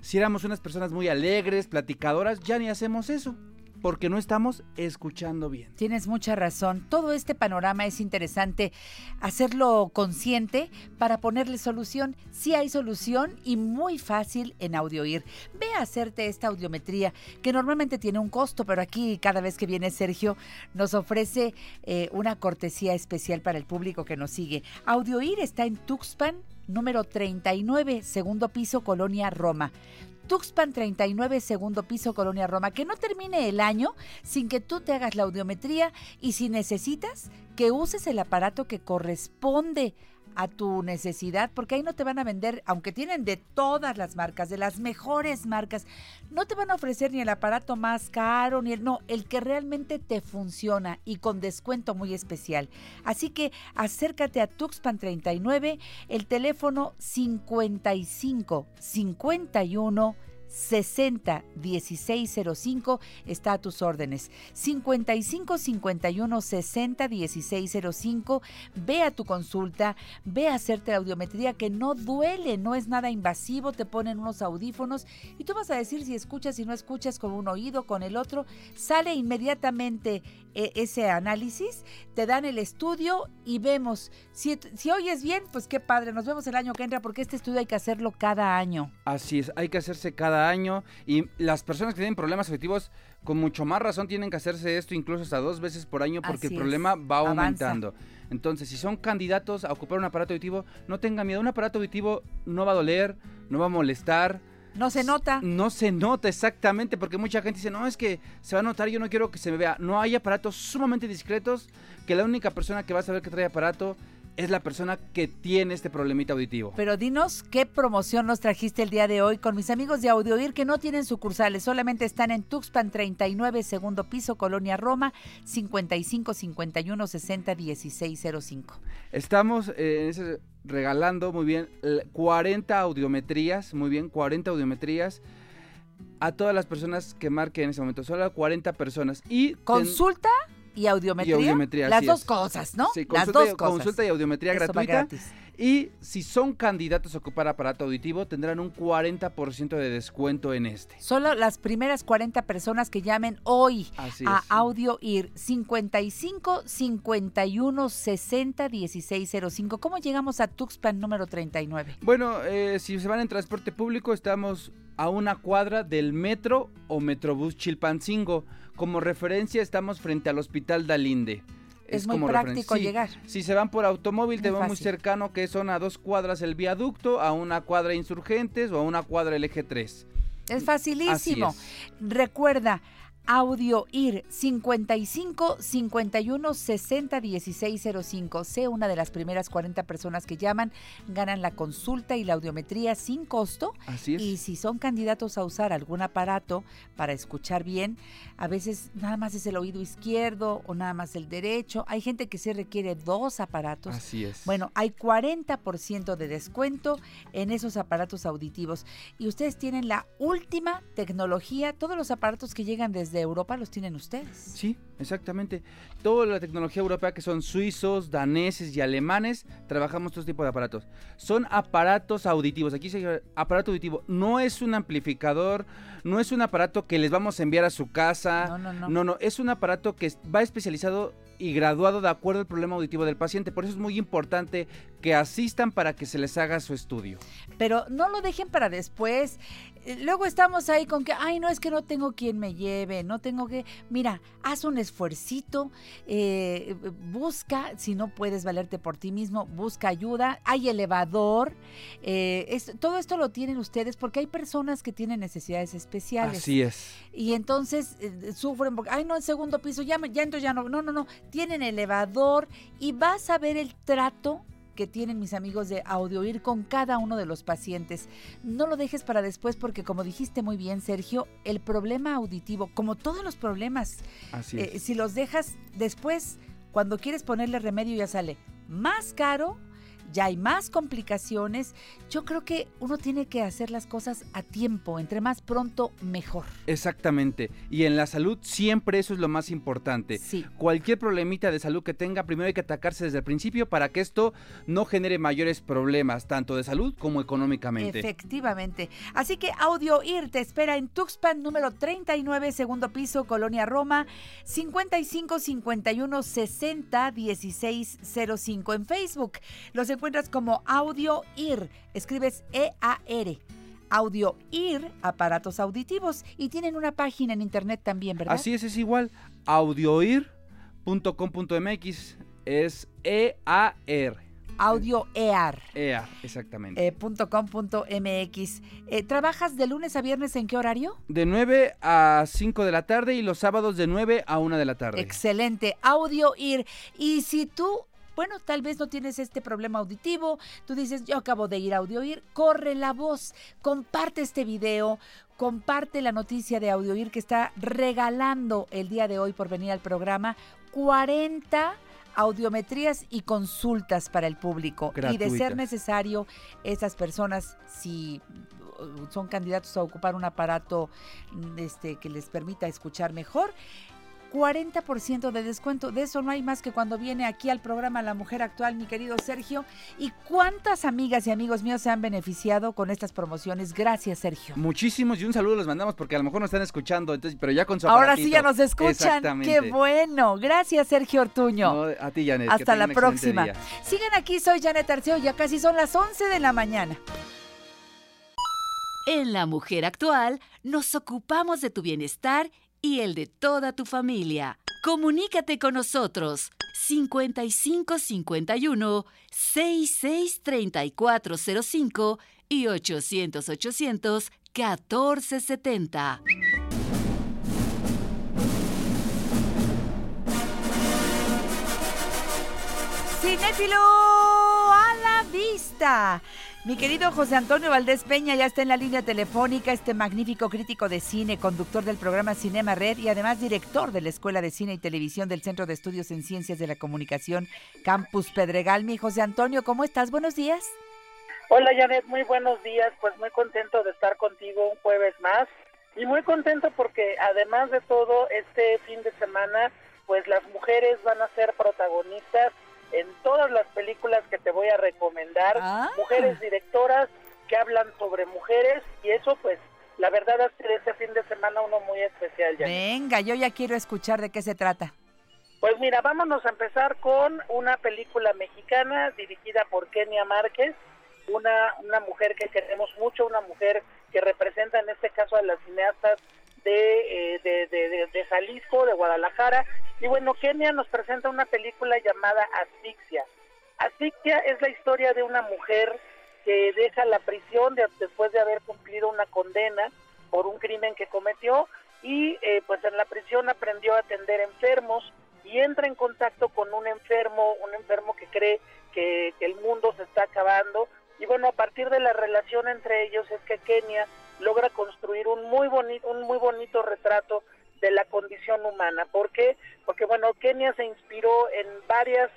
Si éramos unas personas muy alegres, platicadoras, ya ni hacemos eso. porque no estamos escuchando bien. Tienes mucha razón. Todo este panorama es interesante hacerlo consciente para ponerle solución. Sí hay solución y muy fácil en AudioIr. Ve a hacerte esta audiometría que normalmente tiene un costo, pero aquí cada vez que viene Sergio nos ofrece eh, una cortesía especial para el público que nos sigue. AudioIr está en Tuxpan, número 39, segundo piso, Colonia Roma. Tuxpan 39, segundo piso, Colonia Roma. Que no termine el año sin que tú te hagas la audiometría y si necesitas, que uses el aparato que corresponde a tu necesidad, porque ahí no te van a vender, aunque tienen de todas las marcas, de las mejores marcas, no te van a ofrecer ni el aparato más caro, ni el, no, el que realmente te funciona y con descuento muy especial. Así que acércate a Tuxpan 39, el teléfono 55 51 60 1605 está a tus órdenes. 55 51 60 1605. Ve a tu consulta, ve a hacerte la audiometría que no duele, no es nada invasivo, te ponen unos audífonos y tú vas a decir si escuchas y no escuchas con un oído, con el otro. Sale inmediatamente eh, ese análisis, te dan el estudio y vemos. Si, si oyes bien, pues qué padre, nos vemos el año que entra porque este estudio hay que hacerlo cada año. Así es, hay que hacerse cada año y las personas que tienen problemas auditivos con mucho más razón tienen que hacerse esto incluso hasta dos veces por año porque Así el es, problema va avanza. aumentando. Entonces, si son candidatos a ocupar un aparato auditivo, no tengan miedo. Un aparato auditivo no va a doler, no va a molestar. No se nota. No se nota exactamente, porque mucha gente dice, no, es que se va a notar, yo no quiero que se me vea. No hay aparatos sumamente discretos que la única persona que va a saber que trae aparato es la persona que tiene este problemita auditivo. Pero dinos qué promoción nos trajiste el día de hoy con mis amigos de AudioIr que no tienen sucursales, solamente están en Tuxpan 39, segundo piso, Colonia Roma, 55 51 60 1605. Estamos eh, regalando, muy bien, l- 40 audiometrías, muy bien, 40 audiometrías a todas las personas que marquen en ese momento, solo a 40 personas. Y ten- Consulta y audiometría. Y audiometría, Las dos es. cosas, ¿no? Sí, Las dos cosas. consulta y audiometría Eso gratuita. Y si son candidatos a ocupar aparato auditivo, tendrán un 40% de descuento en este. Solo las primeras 40 personas que llamen hoy Así a es. AudioIr 55 51 60 1605. ¿Cómo llegamos a Tuxpan número 39? Bueno, eh, si se van en transporte público, estamos a una cuadra del metro o Metrobús Chilpancingo. Como referencia, estamos frente al Hospital Dalinde. Es muy como práctico. Sí, llegar. Si se van por automóvil, Muy te va muy cercano, que son a dos cuadras el viaducto, a una cuadra Insurgentes o a una cuadra el eje 3. Es facilísimo. Recuerda, Audio IR 55 51 60 1605. Sé una de las primeras 40 personas que llaman, ganan la consulta y la audiometría sin costo. Así es. Y si son candidatos a usar algún aparato para escuchar bien, a veces nada más es el oído izquierdo o nada más el derecho. Hay gente que sí requiere dos aparatos. Así es. Bueno, hay 40% de descuento en esos aparatos auditivos y ustedes tienen la última tecnología. Todos los aparatos que llegan desde Europa los tienen ustedes. Sí, exactamente. Toda la tecnología europea que son suizos, daneses y alemanes, trabajamos todo tipo de aparatos. Son aparatos auditivos. Aquí se llama aparato auditivo. No es un amplificador, no es un aparato que les vamos a enviar a su casa. No, no, no. No, no, es un aparato que va especializado y graduado de acuerdo al problema auditivo del paciente. Por eso es muy importante que asistan para que se les haga su estudio. Pero no lo dejen para después. Luego estamos ahí con que, ay, no es que no tengo quien me lleve, no tengo que. Mira, haz un esfuercito, eh, busca, si no puedes valerte por ti mismo, busca ayuda. Hay elevador. eh, es- todo esto lo tienen ustedes porque hay personas que tienen necesidades especiales. Así es. Y entonces eh, sufren porque, ay, no, el segundo piso, ya, ya entro, ya no. No, no, no. Tienen elevador y vas a ver el trato que tienen mis amigos de AudioIr con cada uno de los pacientes. No lo dejes para después porque, como dijiste muy bien, Sergio, el problema auditivo, como todos los problemas, Así eh, si los dejas después, cuando quieres ponerle remedio ya sale más caro, ya hay más complicaciones. Yo creo que uno tiene que hacer las cosas a tiempo, entre más pronto mejor. Exactamente. Y en la salud siempre eso es lo más importante. Sí. Cualquier problemita de salud que tenga, primero hay que atacarse desde el principio para que esto no genere mayores problemas, tanto de salud como económicamente. Efectivamente. Así que Audio IR te espera en Tuxpan número 39, segundo piso, Colonia Roma, 55 51 60 16 05 en Facebook. Los encuentras como Audio IR. Escribes E-A-R. Audio IR, aparatos auditivos. Y tienen una página en internet también, ¿verdad? Así es, es igual. audioir.com.mx es E E-A-R. Audio EAR. EAR, exactamente. eh, punto com punto MX. Eh, ¿Trabajas de lunes a viernes en qué horario? De 9 a 5 de la tarde y los sábados de 9 a 1 de la tarde. Excelente. Audio IR. Y si tú, bueno, tal vez no tienes este problema auditivo, tú dices, yo acabo de ir a Audio IR, corre la voz, comparte este video, comparte la noticia de Audio IR que está regalando el día de hoy por venir al programa 40 audiometrías y consultas para el público. Y de ser necesario, esas personas, si son candidatos a ocupar un aparato este, que les permita escuchar mejor, 40% de descuento. De eso no hay más que cuando viene aquí al programa La Mujer Actual, mi querido Sergio. ¿Y cuántas amigas y amigos míos se han beneficiado con estas promociones? Gracias, Sergio. Muchísimos y un saludo los mandamos porque a lo mejor nos están escuchando, entonces, pero ya con su Ahora sí ya nos escuchan. Exactamente. Qué bueno. Gracias, Sergio Ortuño. No, a ti, Janet. que Hasta la próxima. día. Sigan aquí, soy Janet Arceo, ya casi son las 11 de la mañana. En La Mujer Actual nos ocupamos de tu bienestar y el de toda tu familia. Comunícate con nosotros 5551 66 3405 y 800 800 1470. Cinéfilo a la vista. Mi querido José Antonio Valdés Peña ya está en la línea telefónica, este magnífico crítico de cine, conductor del programa Cinema Red y además director de la Escuela de Cine y Televisión del Centro de Estudios en Ciencias de la Comunicación, Campus Pedregal. Mi José Antonio, ¿cómo estás? Buenos días. Hola Janet, muy buenos días, pues muy contento de estar contigo un jueves más y muy contento porque además de todo este fin de semana pues las mujeres van a ser protagonistas en todas las películas que te voy a recomendar, Ah. mujeres directoras que hablan sobre mujeres y eso pues la verdad hace de este fin de semana uno muy especial Janet. Venga, yo ya quiero escuchar de qué se trata. Pues mira, vámonos a empezar con una película mexicana dirigida por Kenia Márquez, una, una mujer que queremos mucho, una mujer que representa en este caso a las cineastas de, eh, de, de- de- de Jalisco, de Guadalajara. Y bueno, Kenia nos presenta una película llamada Asfixia. Asfixia es la historia de una mujer que deja la prisión de- después de haber cumplido una condena por un crimen que cometió y eh, pues en la prisión aprendió a atender enfermos y entra en contacto con un enfermo, un enfermo que cree que, que el mundo se está acabando y bueno, a partir de la relación entre ellos es que Kenia logra construir un muy bonito un muy bonito retrato de la condición humana. ¿Por qué? Porque bueno, Kenia se inspiró en varias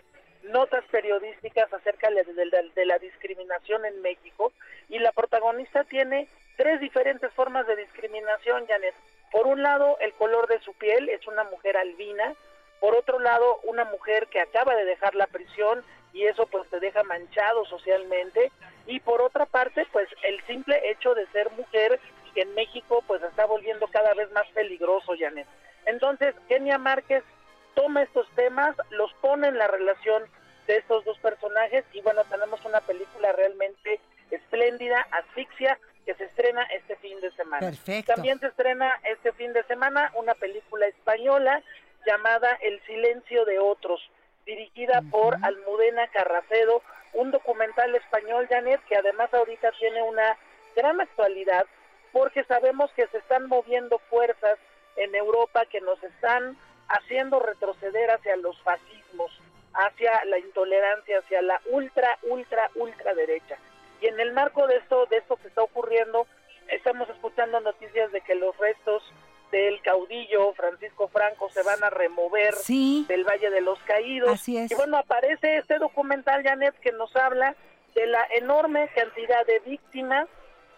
notas periodísticas acerca de, de- la discriminación en México y la protagonista tiene tres diferentes formas de discriminación, Janet. Por un lado, el color de su piel, es una mujer albina. Por otro lado, una mujer que acaba de dejar la prisión y eso pues te deja manchado socialmente. Y por otra parte, pues el simple hecho de ser mujer en México pues está volviendo cada vez más peligroso, Janet. Entonces, Kenia Márquez toma estos temas, los pone en la relación de estos dos personajes y bueno, tenemos una película realmente espléndida, Asfixia, que se estrena este fin de semana. Perfecto. También se estrena este fin de semana una película española llamada El silencio de otros, dirigida por Almudena Carracedo, un documental español, Janet, que además ahorita tiene una gran actualidad porque sabemos que se están moviendo fuerzas en Europa que nos están haciendo retroceder hacia los fascismos, hacia la intolerancia, hacia la ultra, ultra, ultra derecha. Y en el marco de esto, de esto que está ocurriendo, estamos escuchando noticias de que los restos del caudillo Francisco Franco se van a remover Sí. del Valle de los Caídos. Así es. Y bueno, aparece este documental, Janet, que nos habla de la enorme cantidad de víctimas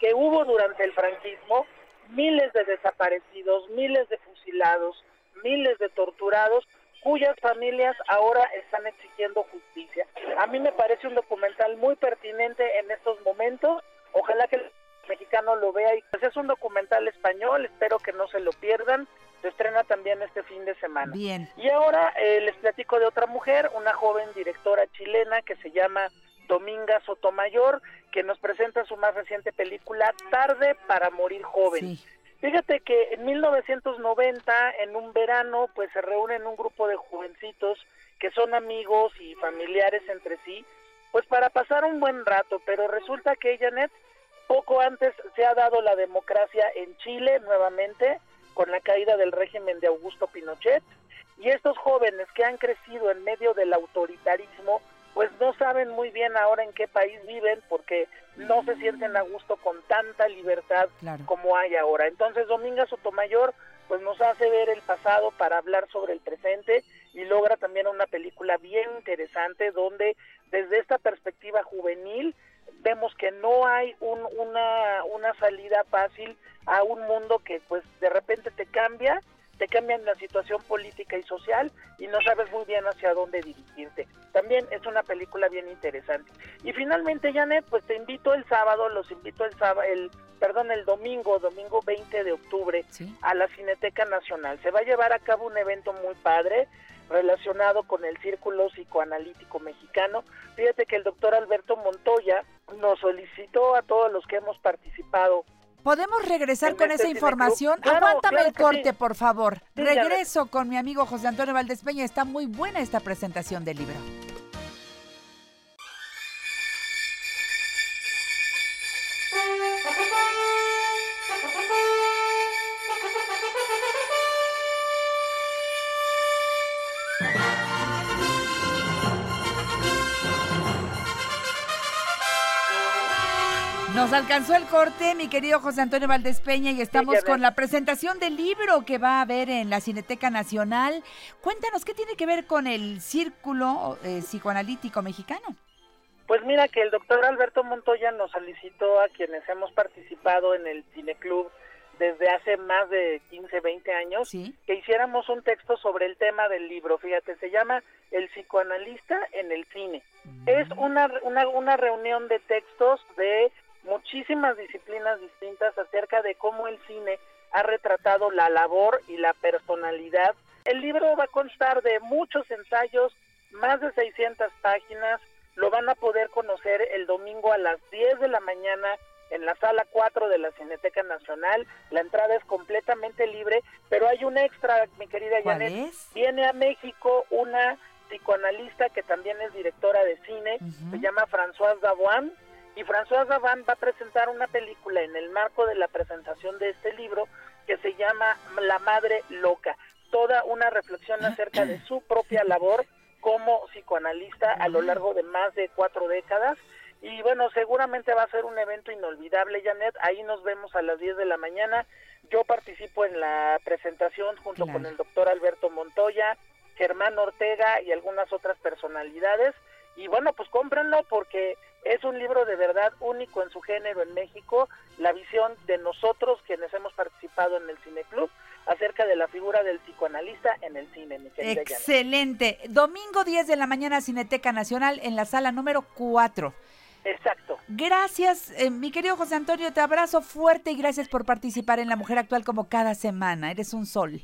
que hubo durante el franquismo, miles de desaparecidos, miles de fusilados, miles de torturados, cuyas familias ahora están exigiendo justicia. A mí me parece un documental muy pertinente en estos momentos. Ojalá que el mexicano lo vea. Y pues es un documental español, espero que no se lo pierdan. Se estrena también este fin de semana. Bien. Y ahora eh, les platico de otra mujer, una joven directora chilena que se llama Dominga Sotomayor, que nos presenta su más reciente película Tarde para morir joven. Sí. Fíjate que en 1990, en un verano, pues se reúnen un grupo de jovencitos que son amigos y familiares entre sí, pues para pasar un buen rato, pero resulta que Janet, poco antes se ha dado la democracia en Chile nuevamente, con la caída del régimen de Augusto Pinochet, y estos jóvenes que han crecido en medio del autoritarismo, pues no saben muy bien ahora en qué país viven porque no se sienten a gusto con tanta libertad Claro. como hay ahora. Entonces Dominga Sotomayor pues nos hace ver el pasado para hablar sobre el presente y logra también una película bien interesante donde desde esta perspectiva juvenil vemos que no hay un- una, una salida fácil a un mundo que pues de repente te cambia, te cambian la situación política y social y no sabes muy bien hacia dónde dirigirte. También es una película bien interesante. Y finalmente, Janet, pues te invito el sábado, los invito el sábado, el, perdón, el domingo, domingo 20 de octubre, Sí. a la Cineteca Nacional. Se va a llevar a cabo un evento muy padre relacionado con el Círculo Psicoanalítico Mexicano. Fíjate que el doctor Alberto Montoya nos solicitó a todos los que hemos participado ¿Podemos regresar con esa información? Claro, Aguántame claro el corte, sí. por favor. Sí, Regreso con mi amigo José Antonio Valdés Peña. Está muy buena esta presentación del libro. Nos alcanzó el corte, mi querido José Antonio Valdés Peña, y estamos con la presentación del libro que va a haber en la Cineteca Nacional. Cuéntanos, ¿qué tiene que ver con el Círculo eh, Psicoanalítico Mexicano? Pues mira que el doctor Alberto Montoya nos solicitó a quienes hemos participado en el Cineclub desde hace más de 15, 20 años Sí. que hiciéramos un texto sobre el tema del libro. Fíjate, se llama El psicoanalista en el cine. Es una, una, una reunión de textos de muchísimas disciplinas distintas acerca de cómo el cine ha retratado la labor y la personalidad. El libro va a constar de muchos ensayos, más de 600 páginas. Lo van a poder conocer el domingo a las 10 de la mañana en la sala 4 de la Cineteca Nacional. La entrada es completamente libre, pero hay un extra, mi querida ¿Cuál Janet. es? Viene a México una psicoanalista que también es directora de cine, se llama Françoise Davoine, y Françoise Davoine va a presentar una película en el marco de la presentación de este libro que se llama La Madre Loca, toda una reflexión acerca de su propia labor como psicoanalista a lo largo de más de cuatro décadas. Y bueno, seguramente va a ser un evento inolvidable, Janet. Ahí nos vemos a las 10 de la mañana. Yo participo en la presentación junto Claro. con el doctor Alberto Montoya, Germán Ortega y algunas otras personalidades. Y bueno, pues cómprenlo porque es un libro de verdad único en su género en México, la visión de nosotros quienes hemos participado en el Cineclub acerca de la figura del psicoanalista en el cine, mi. Excelente. Domingo 10 de la mañana, Cineteca Nacional, en la sala número 4. Exacto. Gracias, eh, mi querido José Antonio, te abrazo fuerte y gracias por participar en La Mujer Actual como cada semana. Eres un sol.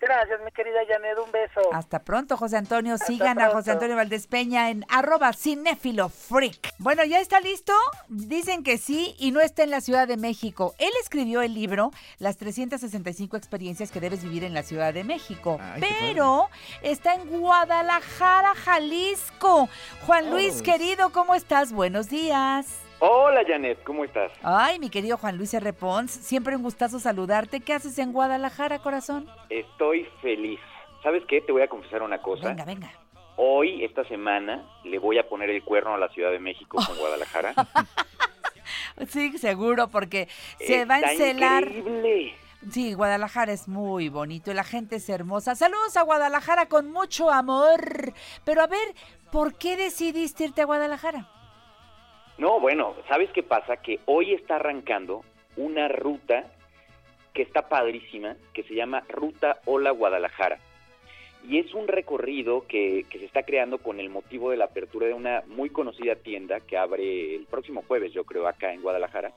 Gracias, mi querida Janet, un beso. Hasta pronto, José Antonio. Hasta Sigan a José. Antonio Valdés Peña en arroba cinéfilo freak. Bueno, ¿ya está listo? Dicen que sí y no está en la Ciudad de México. Él escribió el libro Las 365 experiencias que debes vivir en la Ciudad de México. Ay, pero está en Guadalajara, Jalisco. Juan Luis, Oh. querido, ¿cómo estás? Buenos días. Hola Janet, ¿cómo estás? Ay, mi querido Juan Luis R. Pons, siempre un gustazo saludarte. ¿Qué haces en Guadalajara, corazón? Estoy feliz. ¿Sabes qué? Te voy a confesar una cosa. Venga, venga. Hoy, esta semana, le voy a poner el cuerno a la Ciudad de México con Guadalajara. Sí, seguro, porque se va a encelar. increíble. Sí, Guadalajara es muy bonito y la gente es hermosa. Saludos a Guadalajara con mucho amor. Pero a ver, ¿por qué decidiste irte a Guadalajara? No, bueno, ¿sabes qué pasa? Que hoy está arrancando una ruta que está padrísima, que se llama Ruta Hola Guadalajara. Y es un recorrido que, que se está creando con el motivo de la apertura de una muy conocida tienda que abre el próximo jueves, yo creo, acá en Guadalajara.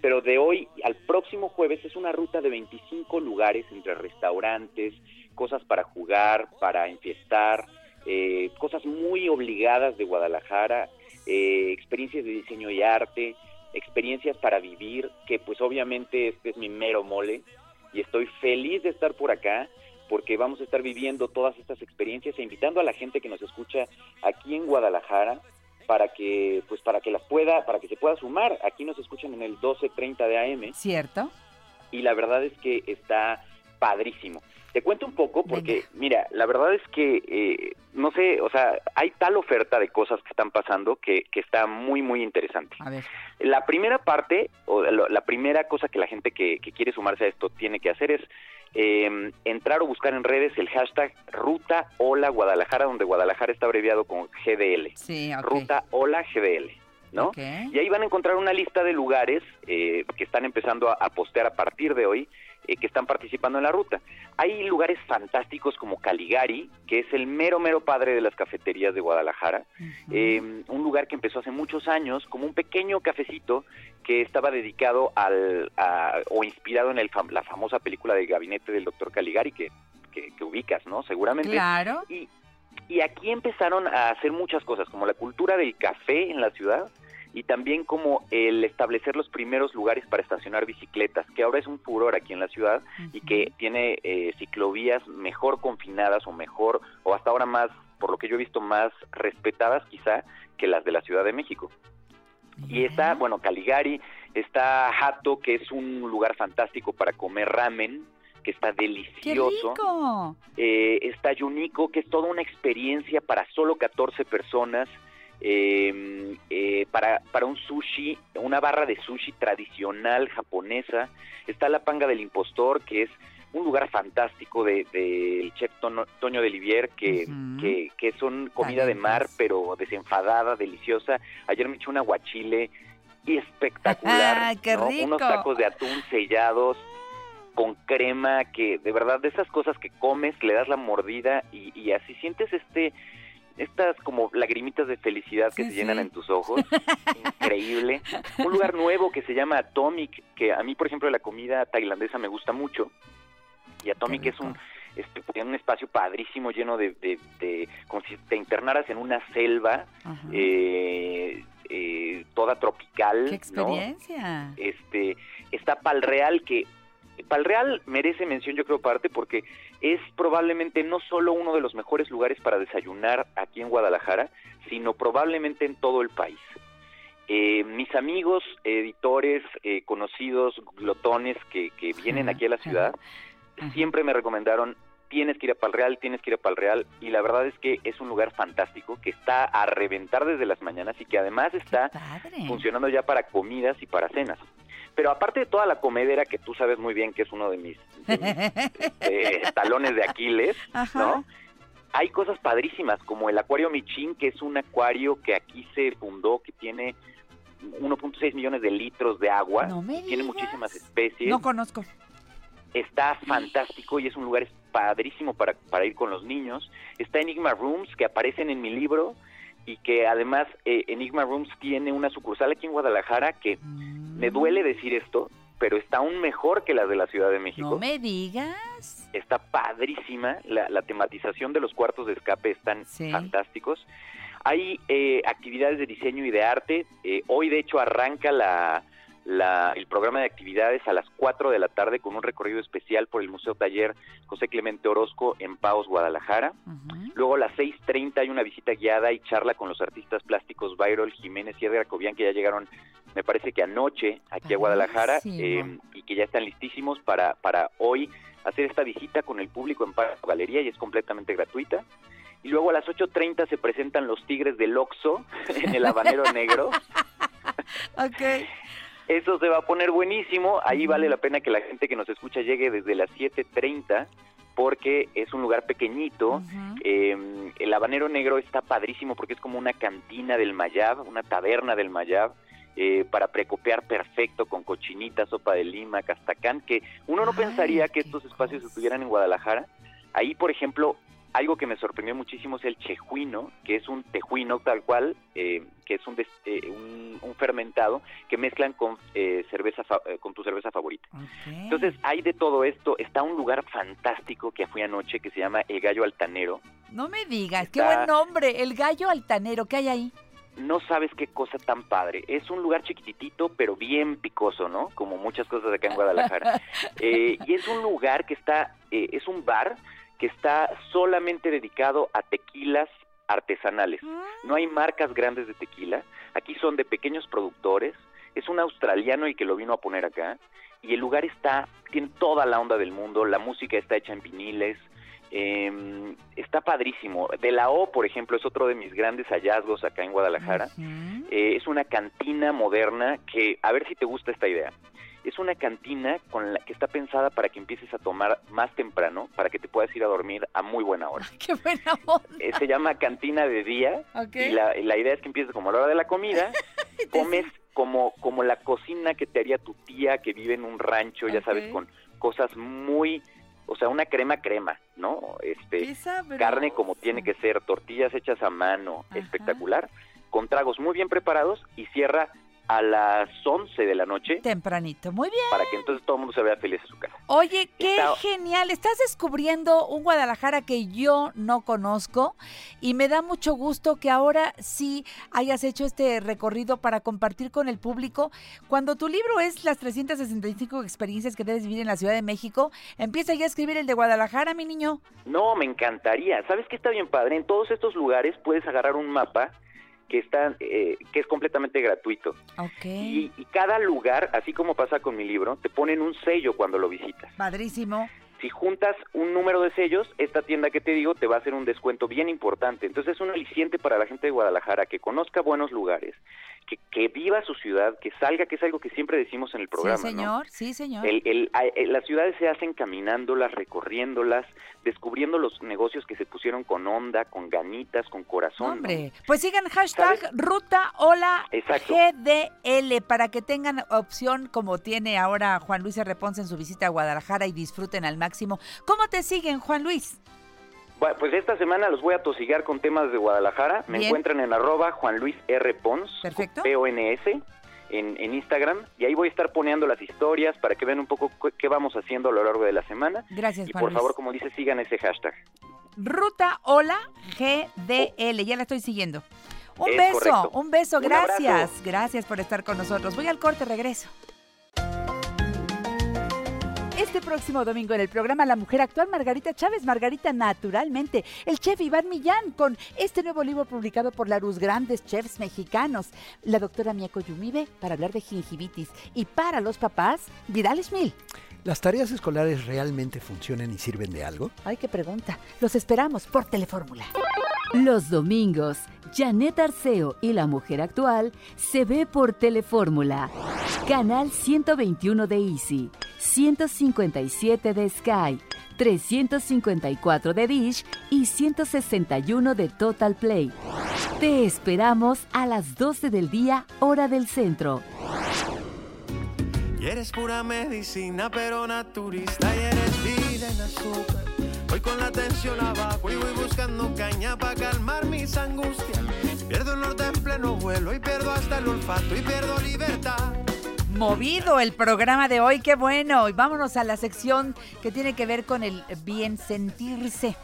Pero de hoy al próximo jueves es una ruta de 25 lugares entre restaurantes, cosas para jugar, para enfiestar, eh, cosas muy obligadas de Guadalajara, eh, experiencias de diseño y arte, experiencias para vivir, que pues obviamente este es mi mero mole y estoy feliz de estar por acá porque vamos a estar viviendo todas estas experiencias e invitando a la gente que nos escucha aquí en Guadalajara para que pues para que las pueda para que se pueda sumar aquí nos escuchan en el 12:30 de AM ¿Cierto? y la verdad es que está padrísimo. Te cuento un poco porque, mira, la verdad es que, eh, no sé, o sea, hay tal oferta de cosas que están pasando que, que está muy, muy interesante. A ver. La primera parte, o lo- la primera cosa que la gente que, que quiere sumarse a esto tiene que hacer es eh, entrar o buscar en redes el hashtag Ruta Hola Guadalajara, donde Guadalajara está abreviado con GDL. Sí, ok. Ruta Hola GDL, ¿no? Ok. Y ahí van a encontrar una lista de lugares eh, que están empezando a, a postear a partir de hoy, eh, que están participando en la ruta. Hay lugares fantásticos como Caligari, que es el mero, mero padre de las cafeterías de Guadalajara. Eh, un lugar que empezó hace muchos años como un pequeño cafecito que estaba dedicado al, a- o inspirado en el fam- la famosa película del gabinete del doctor Caligari, que, que, que ubicas, ¿no? Seguramente. Claro. Y, y aquí empezaron a hacer muchas cosas, como la cultura del café en la ciudad y también como el establecer los primeros lugares para estacionar bicicletas, que ahora es un furor aquí en la ciudad y que tiene eh, ciclovías mejor confinadas o mejor, o hasta ahora más, por lo que yo he visto, más respetadas quizá que las de la Ciudad de México. Y está, bueno, Caligari, está Hato, que es un lugar fantástico para comer ramen, que está ¡Qué delicioso. rico! Eh, está Yuniko, que es toda una experiencia para solo 14 personas, eh, para, para un sushi, una barra de sushi tradicional japonesa. Está la Panga del Impostor, que es un lugar fantástico del de, del chef Tono- Toño de Livier, que, que, que son comida de mar, pero desenfadada, deliciosa. Ayer me eché un aguachile espectacular. ¡Ay, qué ¿no? rico! Unos tacos de atún sellados con crema, que de verdad de esas cosas que comes, le das la mordida y, y así sientes este estas como lagrimitas de felicidad que se llenan en tus ojos. Increíble. Un lugar nuevo que se llama Atomic, que a mí, por ejemplo, la comida tailandesa me gusta mucho. Y Atomic es un este, tiene un espacio padrísimo lleno de, de, de- como si te internaras en una selva eh, eh, toda tropical. ¡Qué ¿no? experiencia! este está Palreal que Palreal merece mención yo creo parte porque es probablemente no solo uno de los mejores lugares para desayunar aquí en Guadalajara, sino probablemente en todo el país. Eh, mis amigos, editores, eh, conocidos, glotones que, que vienen aquí a la ciudad, siempre me recomendaron tienes que ir a Palreal, tienes que ir a Palreal y la verdad es que es un lugar fantástico que está a reventar desde las mañanas y que además está funcionando ya para comidas y para cenas. Pero aparte de toda la comedera que tú sabes muy bien que es uno de mis, de mis, eh, talones de Aquiles, ¿no? Hay cosas padrísimas como el Acuario Michin, que es un acuario que aquí se fundó, que tiene 1.6 millones de litros de agua, tiene muchísimas especies No conozco. está fantástico y es un lugar padrísimo para, para ir con los niños. Está Enigma Rooms, que aparecen en mi libro y que además eh, Enigma Rooms tiene una sucursal aquí en Guadalajara que me duele decir esto, pero está aún mejor que las de la Ciudad de México. No me digas. Está padrísima, la, la tematización de los cuartos de escape están fantásticos. Hay eh, actividades de diseño y de arte. Eh, hoy, de hecho, arranca la, la- el programa de actividades a las 4 de la tarde con un recorrido especial por el Museo Taller José Clemente Orozco en Paos, Guadalajara. Luego a las 6.30 hay una visita guiada y charla con los artistas plásticos Bayrol, Jiménez y Edgar Cobian que ya llegaron, me parece que anoche aquí a Guadalajara eh, y que ya están listísimos para, para hoy hacer esta visita con el público en Pago Galería y es completamente gratuita. Y luego a las 8.30 se presentan los Tigres del Oxo en el Habanero Negro. Ok. Eso se va a poner buenísimo. Ahí vale la pena que la gente que nos escucha llegue desde las 7.30 porque es un lugar pequeñito. Eh, el habanero negro está padrísimo porque es como una cantina del Mayab, una taberna del Mayab. eh, para precopiar perfecto con cochinita, sopa de lima, castacán, que uno no pensaría que estos espacios estuvieran en Guadalajara. Ahí, por ejemplo, algo que me sorprendió muchísimo es el chejuino, que es un tejuino tal cual, eh, que es un, des- eh, un, un fermentado que mezclan con eh, cerveza fa- eh, con tu cerveza favorita. Entonces hay de todo esto. Está un lugar fantástico que fui anoche que se llama El Gallo Altanero. No me digas, qué buen nombre, el gallo altanero, ¿qué hay ahí? No sabes qué cosa tan padre. Es un lugar chiquitito, pero bien picoso, ¿no? Como muchas cosas acá en Guadalajara. Eh, y es un lugar que está, eh, es un bar que está solamente dedicado a tequilas artesanales. No hay marcas grandes de tequila. Aquí son de pequeños productores. Es un australiano el que lo vino a poner acá. Y el lugar está, tiene toda la onda del mundo. La música está hecha en viniles. eh, está padrísimo. De la O, por ejemplo, es otro de mis grandes hallazgos acá en Guadalajara. Eh, es una cantina moderna que, a ver si te gusta esta idea. Es una cantina con la que está pensada para que empieces a tomar más temprano, para que te puedas ir a dormir a muy buena hora. Qué buena onda. Eh, se llama cantina de día y la, la idea es que empieces como a la hora de la comida, comes como, como la cocina que te haría tu tía que vive en un rancho, ya sabes, con cosas muy, o sea, una crema crema, ¿no? Este, carne como tiene que ser, tortillas hechas a mano, espectacular, con tragos muy bien preparados y cierra a las 11 de la noche Tempranito, muy bien. para que entonces todo el mundo se vea feliz en su casa. Oye, qué Está- genial. Estás descubriendo un Guadalajara que yo no conozco y me da mucho gusto que ahora sí hayas hecho este recorrido para compartir con el público. Cuando tu libro es las 365 experiencias que debes vivir en la Ciudad de México, empieza ya a escribir el de Guadalajara, mi niño. No, me encantaría. ¿Sabes qué está bien padre? En todos estos lugares puedes agarrar un mapa que está eh, que es completamente gratuito. Ok. Y, y cada lugar, así como pasa con mi libro, te ponen un sello cuando lo visitas. Padrísimo. Si juntas un número de sellos, esta tienda que te digo te va a hacer un descuento bien importante. Entonces es un aliciente para la gente de Guadalajara que conozca buenos lugares, que, que viva su ciudad, que salga, que es algo que siempre decimos en el programa. sí, ¿no? señor. Sí, señor. El- el- eh, las ciudades se hacen caminándolas, recorriéndolas, descubriendo los negocios que se pusieron con onda, con ganitas, con corazón. ¿no? Hombre, pues sigan hashtag Ruta Hola Exacto. GDL para que tengan opción como tiene ahora Juan Luis R. Ponce en su visita a Guadalajara y disfruten al máximo. ¿Cómo te siguen, Juan Luis? Pues esta semana los voy a tosigar con temas de Guadalajara. Me Bien. encuentran en arroba Juan Luis R. Pons. P-O-N-S, en, en Instagram. Y ahí voy a estar poniendo las historias para que vean un poco qué, vamos haciendo a lo largo de la semana. Gracias, Y Juan por Luis. favor, como dice, sigan ese hashtag. Ruta Hola GDL, ya la estoy siguiendo. Un Es beso, correcto. un beso, Un gracias. Gracias por estar con nosotros. Voy al corte, regreso. Este próximo domingo en el programa La Mujer Actual, Margarita Chávez, Margarita Naturalmente, el chef Iván Millán con este nuevo libro publicado por la Luz Grandes Chefs Mexicanos, la doctora Mieko Yumibe para hablar de gingivitis y para los papás, Vidal Ismil. ¿Las tareas escolares realmente funcionan y sirven de algo? Ay, qué pregunta. Los esperamos por Telefórmula. Los domingos, Janet Arceo y la mujer actual se ve por Telefórmula. Canal 121 de Easy, 157 de Sky, 354 de Dish y 161 de Total Play. Te esperamos a las 12 del día, hora del centro. Y eres pura medicina, pero naturista. Y eres vida en azúcar. Voy con la tensión abajo y voy buscando caña para calmar mis angustias. Pierdo el norte en pleno vuelo y pierdo hasta el olfato y pierdo libertad. Movido el programa de hoy, qué bueno. Y vámonos a la sección que tiene que ver con el bien sentirse.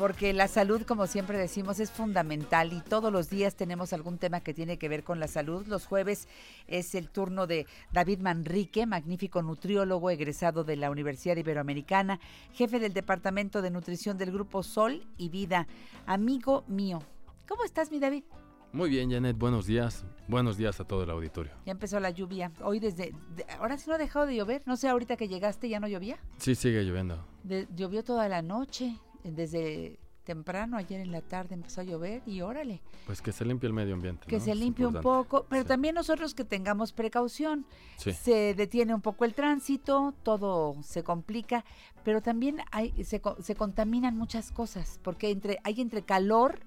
Porque la salud, como siempre decimos, es fundamental y todos los días tenemos algún tema que tiene que ver con la salud. Los jueves es el turno de David Manrique, magnífico nutriólogo egresado de la Universidad Iberoamericana, jefe del Departamento de Nutrición del Grupo Sol y Vida. Amigo mío, ¿cómo estás, mi David? Muy bien, Janet, buenos días. Buenos días a todo el auditorio. Ya empezó la lluvia. Hoy desde... de- ahora sí no ha dejado de llover. No sé, ahorita que llegaste ya no llovía. Sí, sigue lloviendo. De- llovió toda la noche, desde temprano, ayer en la tarde empezó a llover y órale. Pues que se limpie el medio ambiente. Que ¿no? se limpie un poco, pero también nosotros que tengamos precaución. Sí. Se detiene un poco el tránsito, todo se complica, pero también hay, se, se contaminan muchas cosas, porque entre, hay entre calor,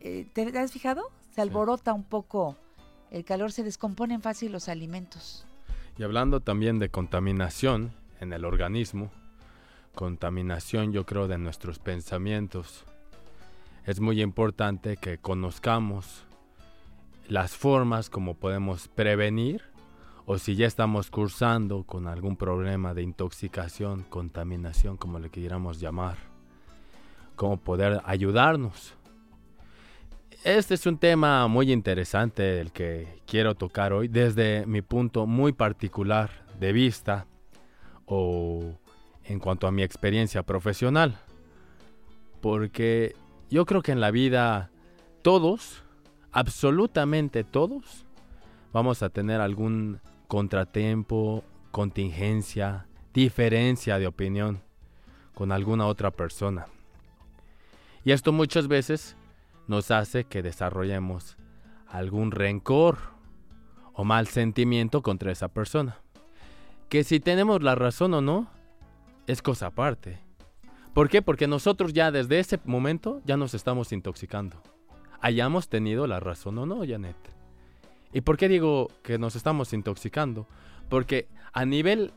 eh, ¿te has fijado? Se alborota un poco el calor, se descomponen fácil los alimentos. Y hablando también de contaminación en el organismo, contaminación yo creo de nuestros pensamientos, es muy importante que conozcamos las formas como podemos prevenir o si ya estamos cursando con algún problema de intoxicación, contaminación, como le quisiéramos llamar, cómo poder ayudarnos. Este es un tema muy interesante el que quiero tocar hoy desde mi punto muy particular de vista o en cuanto a mi experiencia profesional. Porque yo creo que en la vida todos, absolutamente todos, vamos a tener algún contratiempo, contingencia, diferencia de opinión con alguna otra persona. Y esto muchas veces nos hace que desarrollemos algún rencor o mal sentimiento contra esa persona. Que si tenemos la razón o no, es cosa aparte. ¿Por qué? Porque nosotros ya desde ese momento ya nos estamos intoxicando. Hayamos tenido la razón o no, Janet. ¿Y por qué digo que nos estamos intoxicando? Porque a nivel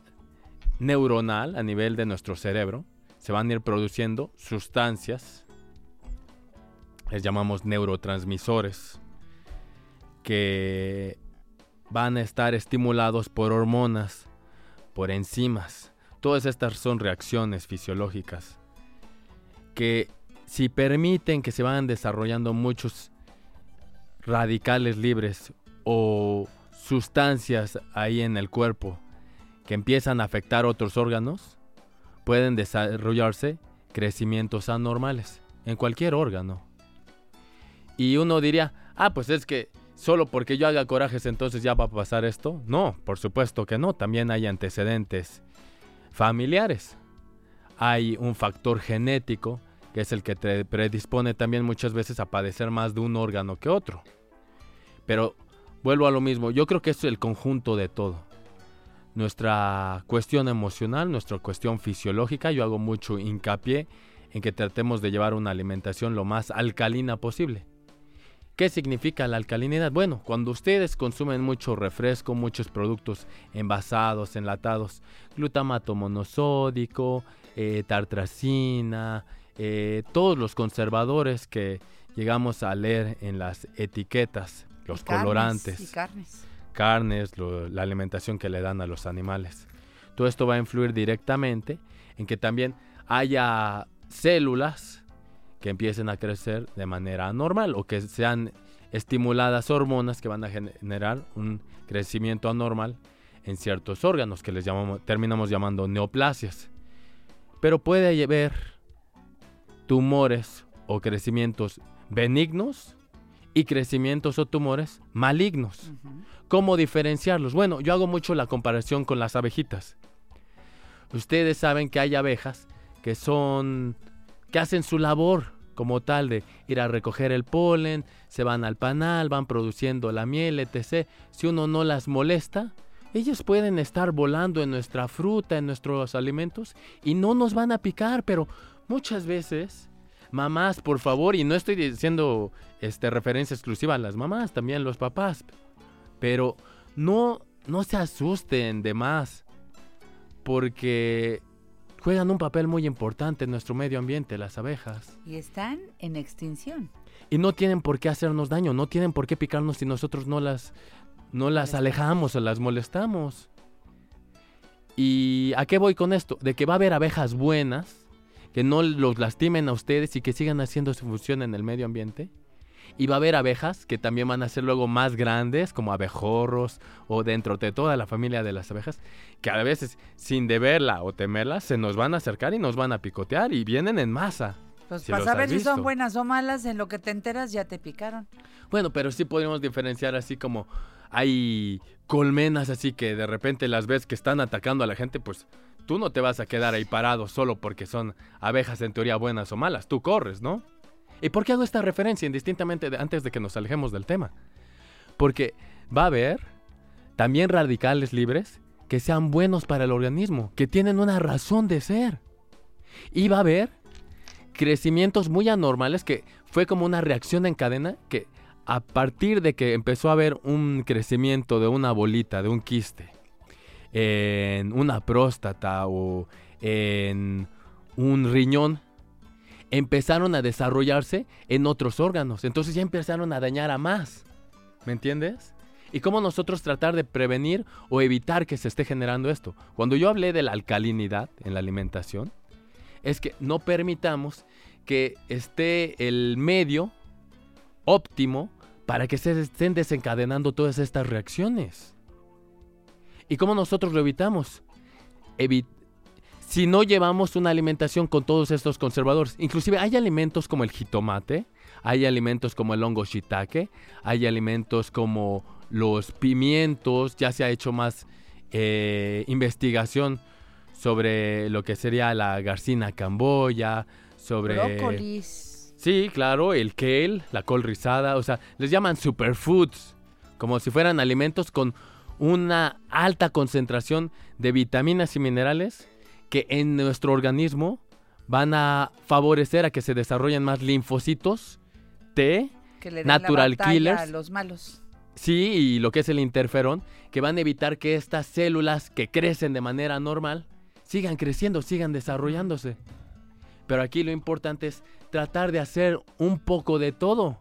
neuronal, a nivel de nuestro cerebro, se van a ir produciendo sustancias, les llamamos neurotransmisores, que van a estar estimulados por hormonas, por enzimas. Todas estas son reacciones fisiológicas que si permiten que se vayan desarrollando muchos radicales libres o sustancias ahí en el cuerpo que empiezan a afectar otros órganos, pueden desarrollarse crecimientos anormales en cualquier órgano. Y uno diría, ah, pues es que solo porque yo haga corajes entonces ya va a pasar esto. No, por supuesto que no, también hay antecedentes familiares. Hay un factor genético que es el que te predispone también muchas veces a padecer más de un órgano que otro. Pero vuelvo a lo mismo, yo creo que es el conjunto de todo. Nuestra cuestión emocional, nuestra cuestión fisiológica, yo hago mucho hincapié en que tratemos de llevar una alimentación lo más alcalina posible. ¿Qué significa la alcalinidad? Bueno, cuando ustedes consumen mucho refresco, muchos productos envasados, enlatados, glutamato monosódico, eh, tartracina, eh, todos los conservadores que llegamos a leer en las etiquetas, los Y carnes, colorantes, Y carnes. carnes, lo- la alimentación que le dan a los animales. Todo esto va a influir directamente en que también haya células que empiecen a crecer de manera anormal o que sean estimuladas hormonas que van a generar un crecimiento anormal en ciertos órganos que les llamamos, terminamos llamando neoplasias. Pero puede haber tumores o crecimientos benignos y crecimientos o tumores malignos. ¿Cómo diferenciarlos? Bueno, yo hago mucho la comparación con las abejitas. Ustedes saben que hay abejas que son que hacen su labor como tal de ir a recoger el polen, se van al panal, van produciendo la miel, etc. Si uno no las molesta, ellas pueden estar volando en nuestra fruta, en nuestros alimentos y no nos van a picar, pero muchas veces mamás, por favor, y no estoy diciendo este referencia exclusiva a las mamás, también los papás, pero no no se asusten de más porque juegan un papel muy importante en nuestro medio ambiente, las abejas. Y están en extinción. Y no tienen por qué hacernos daño, no tienen por qué picarnos si nosotros no las, no las alejamos o las molestamos. ¿Y a qué voy con esto? De que va a haber abejas buenas, que no los lastimen a ustedes y que sigan haciendo su función en el medio ambiente. Y va a haber abejas que también van a ser luego más grandes, como abejorros o dentro de toda la familia de las abejas, que a veces sin deberla o temerla se nos van a acercar y nos van a picotear y vienen en masa. Pues Si para saber si son buenas o malas, en lo que te enteras ya te picaron. Bueno, pero sí podríamos diferenciar así como hay colmenas así que de repente las ves que están atacando a la gente, pues tú no te vas a quedar ahí parado solo porque son abejas en teoría buenas o malas. Tú corres, ¿no? ¿Y por qué hago esta referencia indistintamente antes de que nos alejemos del tema? Porque va a haber también radicales libres que sean buenos para el organismo, que tienen una razón de ser. Y va a haber crecimientos muy anormales que fue como una reacción en cadena que a partir de que empezó a haber un crecimiento de una bolita, de un quiste, en una próstata o en un riñón, empezaron a desarrollarse en otros órganos. Entonces ya empezaron a dañar a más. ¿Me entiendes? ¿Y cómo nosotros tratar de prevenir o evitar que se esté generando esto? Cuando yo hablé de la alcalinidad en la alimentación, es que no permitamos que esté el medio óptimo para que se estén desencadenando todas estas reacciones. ¿Y cómo nosotros lo evitamos? Evi- si no llevamos una alimentación con todos estos conservadores. Inclusive hay alimentos como el jitomate, hay alimentos como el hongo shiitake, hay alimentos como los pimientos, ya se ha hecho más eh, investigación sobre lo que sería la garcina camboya, sobre... Brócolis. Sí, claro, el kale, la col rizada, o sea, les llaman superfoods, como si fueran alimentos con una alta concentración de vitaminas y minerales que en nuestro organismo van a favorecer a que se desarrollen más linfocitos T, Que le den natural killers, a los malos. Sí, y lo que es el interferón, que van a evitar que estas células que crecen de manera normal sigan creciendo, sigan desarrollándose. Pero aquí lo importante es tratar de hacer un poco de todo.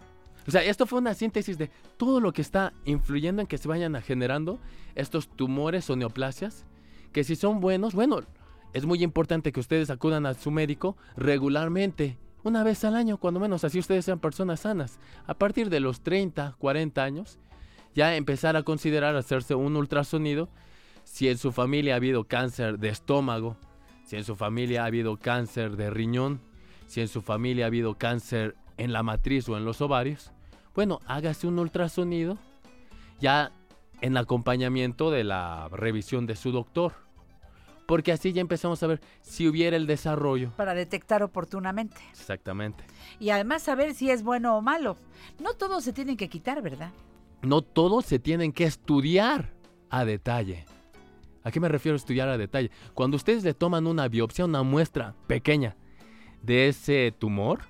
O sea, esto fue una síntesis de todo lo que está influyendo en que se vayan generando estos tumores o neoplasias, que si son buenos, bueno, es muy importante que ustedes acudan a su médico regularmente, una vez al año, cuando menos, así ustedes sean personas sanas. A partir de los 30, 40 años, ya empezar a considerar hacerse un ultrasonido si en su familia ha habido cáncer de estómago, si en su familia ha habido cáncer de riñón, si en su familia ha habido cáncer en la matriz o en los ovarios. Bueno, hágase un ultrasonido ya en acompañamiento de la revisión de su doctor. Porque así ya empezamos a ver si hubiera el desarrollo. Para detectar oportunamente. Exactamente. Y además saber si es bueno o malo. No todos se tienen que quitar, ¿verdad? No todos se tienen que estudiar a detalle. ¿A qué me refiero a estudiar a detalle? Cuando ustedes le toman una biopsia, una muestra pequeña de ese tumor,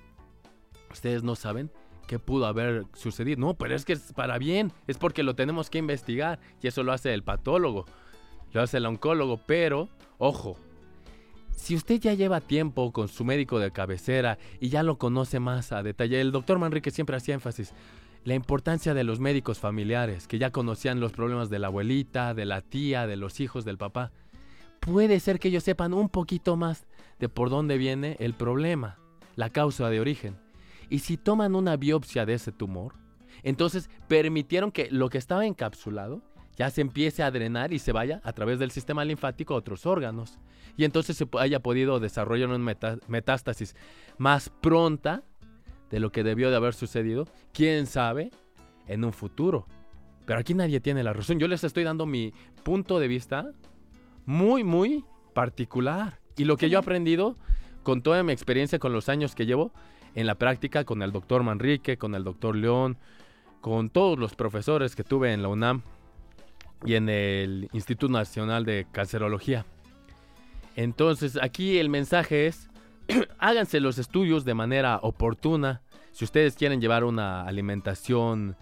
ustedes no saben qué pudo haber sucedido. No, pero es que es para bien, es porque lo tenemos que investigar y eso lo hace el patólogo, lo hace el oncólogo, pero, ojo, si usted ya lleva tiempo con su médico de cabecera y ya lo conoce más a detalle, el doctor Manrique siempre hacía énfasis, la importancia de los médicos familiares, que ya conocían los problemas de la abuelita, de la tía, de los hijos del papá. Puede ser que ellos sepan un poquito más de por dónde viene el problema, la causa de origen. Y si toman una biopsia de ese tumor, entonces permitieron que lo que estaba encapsulado ya se empiece a drenar y se vaya a través del sistema linfático a otros órganos. Y entonces se haya podido desarrollar una metástasis más pronta de lo que debió de haber sucedido, quién sabe, en un futuro. Pero aquí nadie tiene la razón. Yo les estoy dando mi punto de vista muy, muy particular. Y lo que yo he aprendido con toda mi experiencia, con los años que llevo en la práctica, con el doctor Manrique, con el doctor León, con todos los profesores que tuve en la UNAM y en el Instituto Nacional de Cancerología. Entonces, aquí el mensaje es, háganse los estudios de manera oportuna. Si ustedes quieren llevar una alimentación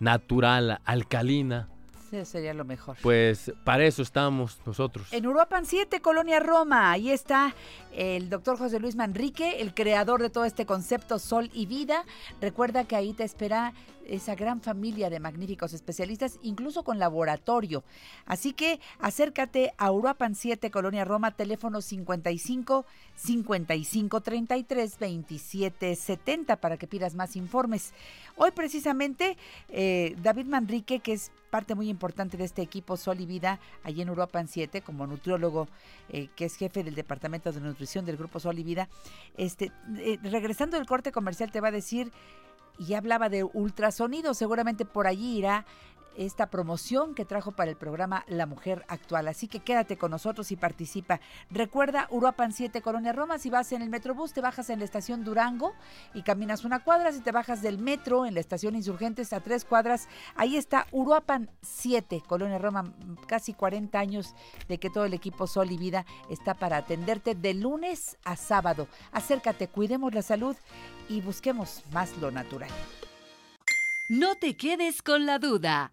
natural, alcalina, Sí, sería lo mejor. pues para eso estamos nosotros. En Uruapan 7, Colonia Roma, ahí está el doctor José Luis Manrique, el creador de todo este concepto Sol y Vida. Recuerda que ahí te espera esa gran familia de magníficos especialistas, incluso con laboratorio. Así que acércate a Uruapan 7, Colonia Roma, teléfono 55 55 33 27 70 para que pidas más informes. Hoy precisamente eh, David Manrique, que es parte muy importante de este equipo Sol y Vida, allí en Uruapan 7, como nutriólogo, eh, que es jefe del Departamento de Nutrición del Grupo Sol y Vida, este, eh, regresando del corte comercial te va a decir, y hablaba de ultrasonido, seguramente por allí irá esta promoción que trajo para el programa La Mujer Actual. Así que quédate con nosotros y participa. Recuerda Uruapan 7, Colonia Roma. Si vas en el Metrobús, te bajas en la estación Durango y caminas una cuadra. Si te bajas del metro en la estación Insurgentes a tres cuadras, ahí está Uruapan 7, Colonia Roma. Casi 40 años de que todo el equipo Sol y Vida está para atenderte de lunes a sábado. Acércate, cuidemos la salud y busquemos más lo natural. No te quedes con la duda.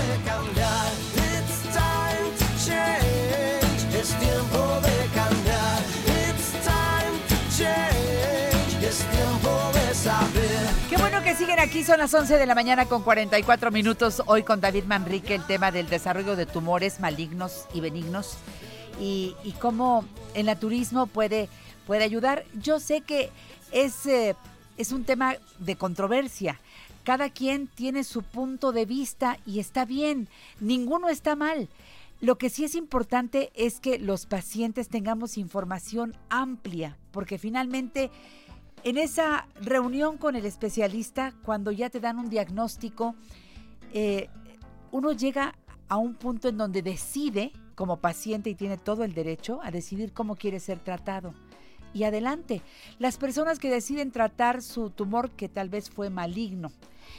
Siguen aquí, son las 11 de la mañana con 44 minutos. Hoy con David Manrique el tema del desarrollo de tumores malignos y benignos y, y cómo el naturismo puede, puede ayudar. Yo sé que es, eh, es un tema de controversia. Cada quien tiene su punto de vista y está bien, ninguno está mal. Lo que sí es importante es que los pacientes tengamos información amplia, porque finalmente en esa reunión con el especialista, cuando ya te dan un diagnóstico, eh, uno llega a un punto en donde decide, como paciente, y tiene todo el derecho a decidir cómo quiere ser tratado. Y adelante, las personas que deciden tratar su tumor que tal vez fue maligno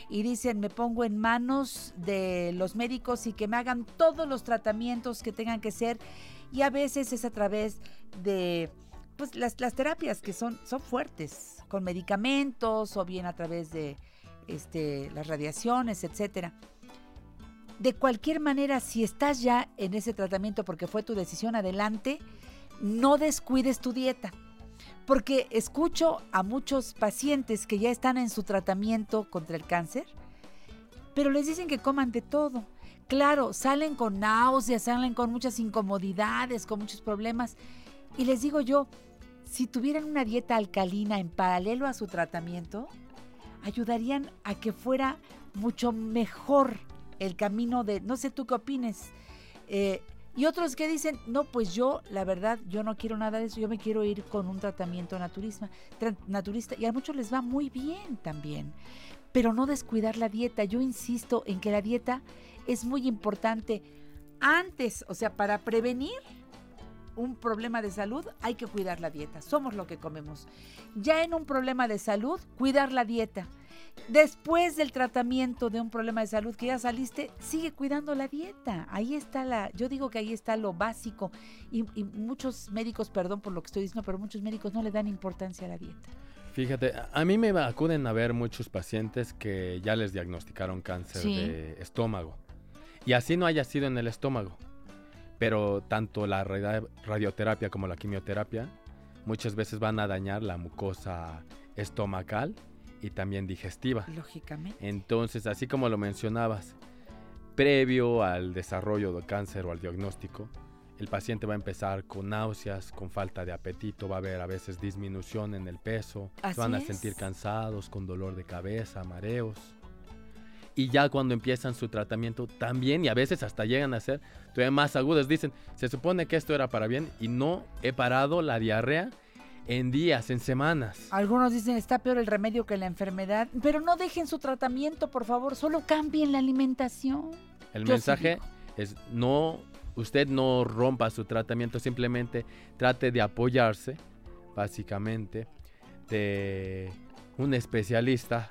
y dicen me pongo en manos de los médicos y que me hagan todos los tratamientos que tengan que ser y a veces es a través de pues las, las terapias que son, son fuertes, con medicamentos o bien a través de este, las radiaciones, etcétera. De cualquier manera, si estás ya en ese tratamiento porque fue tu decisión adelante, no descuides tu dieta. Porque escucho a muchos pacientes que ya están en su tratamiento contra el cáncer, pero les dicen que coman de todo. Claro, salen con náuseas, salen con muchas incomodidades, con muchos problemas. Y les digo yo, si tuvieran una dieta alcalina en paralelo a su tratamiento, ayudarían a que fuera mucho mejor el camino de, no sé tú qué opines. Eh, y otros que dicen, no, pues yo, la verdad, yo no quiero nada de eso, yo me quiero ir con un tratamiento naturista. Y a muchos les va muy bien también. Pero no descuidar la dieta. Yo insisto en que la dieta es muy importante antes, o sea, para prevenir un problema de salud hay que cuidar la dieta. Somos lo que comemos. Ya en un problema de salud, cuidar la dieta. Después del tratamiento de un problema de salud que ya saliste, sigue cuidando la dieta. Ahí está la, yo digo que ahí está lo básico. Y, y muchos médicos, perdón por lo que estoy diciendo, pero muchos médicos no le dan importancia a la dieta. Fíjate, a- mí me acuden a ver muchos pacientes que ya les diagnosticaron cáncer Sí. de estómago. Y así no haya sido en el estómago. Pero tanto la radioterapia como la quimioterapia muchas veces van a dañar la mucosa estomacal y también digestiva. Lógicamente. Entonces, así como lo mencionabas, previo al desarrollo del cáncer o al diagnóstico, el paciente va a empezar con náuseas, con falta de apetito, va a haber a veces disminución en el peso, Así se van a es. sentir cansados, con dolor de cabeza, mareos. Y ya cuando empiezan su tratamiento también, y a veces hasta llegan a ser todavía más agudas, dicen, se supone que esto era para bien y no he parado la diarrea en días, en semanas. Algunos dicen está peor el remedio que la enfermedad, pero no dejen su tratamiento, por favor, solo cambien la alimentación. El Yo mensaje es no, usted no rompa su tratamiento, simplemente trate de apoyarse, básicamente, de un especialista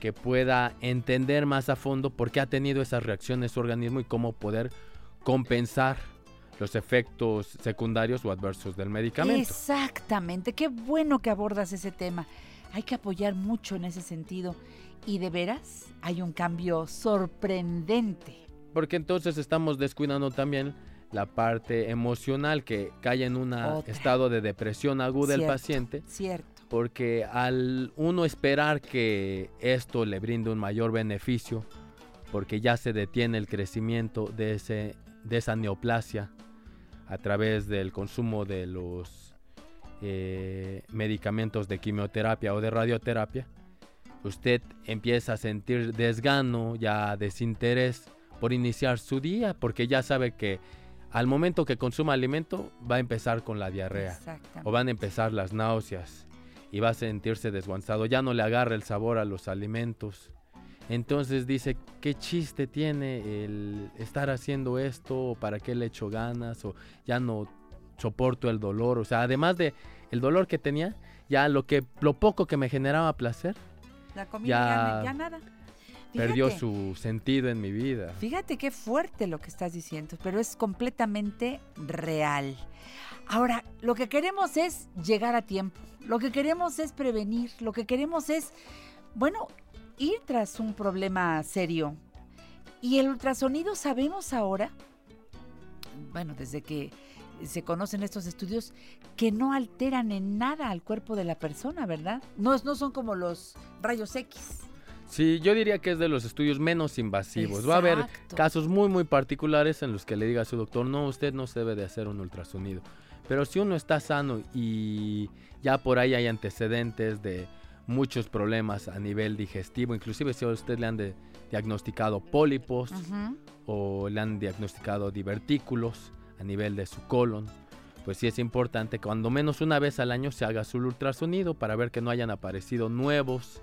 que pueda entender más a fondo por qué ha tenido esas reacciones su organismo y cómo poder compensar los efectos secundarios o adversos del medicamento. Exactamente, qué bueno que abordas ese tema. Hay que apoyar mucho en ese sentido. Y de veras, hay un cambio sorprendente. Porque entonces estamos descuidando también la parte emocional que cae en un estado de depresión aguda el Cierto, paciente. Cierto. Porque al uno esperar que esto le brinde un mayor beneficio, porque ya se detiene el crecimiento de, ese, de esa neoplasia a través del consumo de los eh, medicamentos de quimioterapia o de radioterapia, usted empieza a sentir desgano, ya desinterés por iniciar su día, porque ya sabe que al momento que consuma alimento va a empezar con la diarrea o van a empezar las náuseas y va a sentirse desguanzado, ya no le agarra el sabor a los alimentos. Entonces dice, ¿qué chiste tiene el estar haciendo esto? ¿O ¿Para qué le echo ganas? ¿O ya no soporto el dolor? O sea, además de el dolor que tenía, ya lo que lo poco que me generaba placer La comida ya, ya nada. perdió su sentido en mi vida. Fíjate qué fuerte lo que estás diciendo, pero es completamente real. Ahora, lo que queremos es llegar a tiempo, lo que queremos es prevenir, lo que queremos es, bueno, ir tras un problema serio. Y el ultrasonido sabemos ahora, bueno, desde que se conocen estos estudios, que no alteran en nada al cuerpo de la persona, ¿verdad? No, no son como los rayos X. Sí, yo diría que es de los estudios menos invasivos. Va a haber casos muy, muy particulares en los que le diga a su doctor, no, usted no se debe de hacer un ultrasonido. Pero si uno está sano y ya por ahí hay antecedentes de muchos problemas a nivel digestivo, inclusive si a usted le han de- diagnosticado pólipos o le han diagnosticado divertículos a nivel de su colon, pues sí es importante que cuando menos una vez al año se haga su ultrasonido para ver que no hayan aparecido nuevos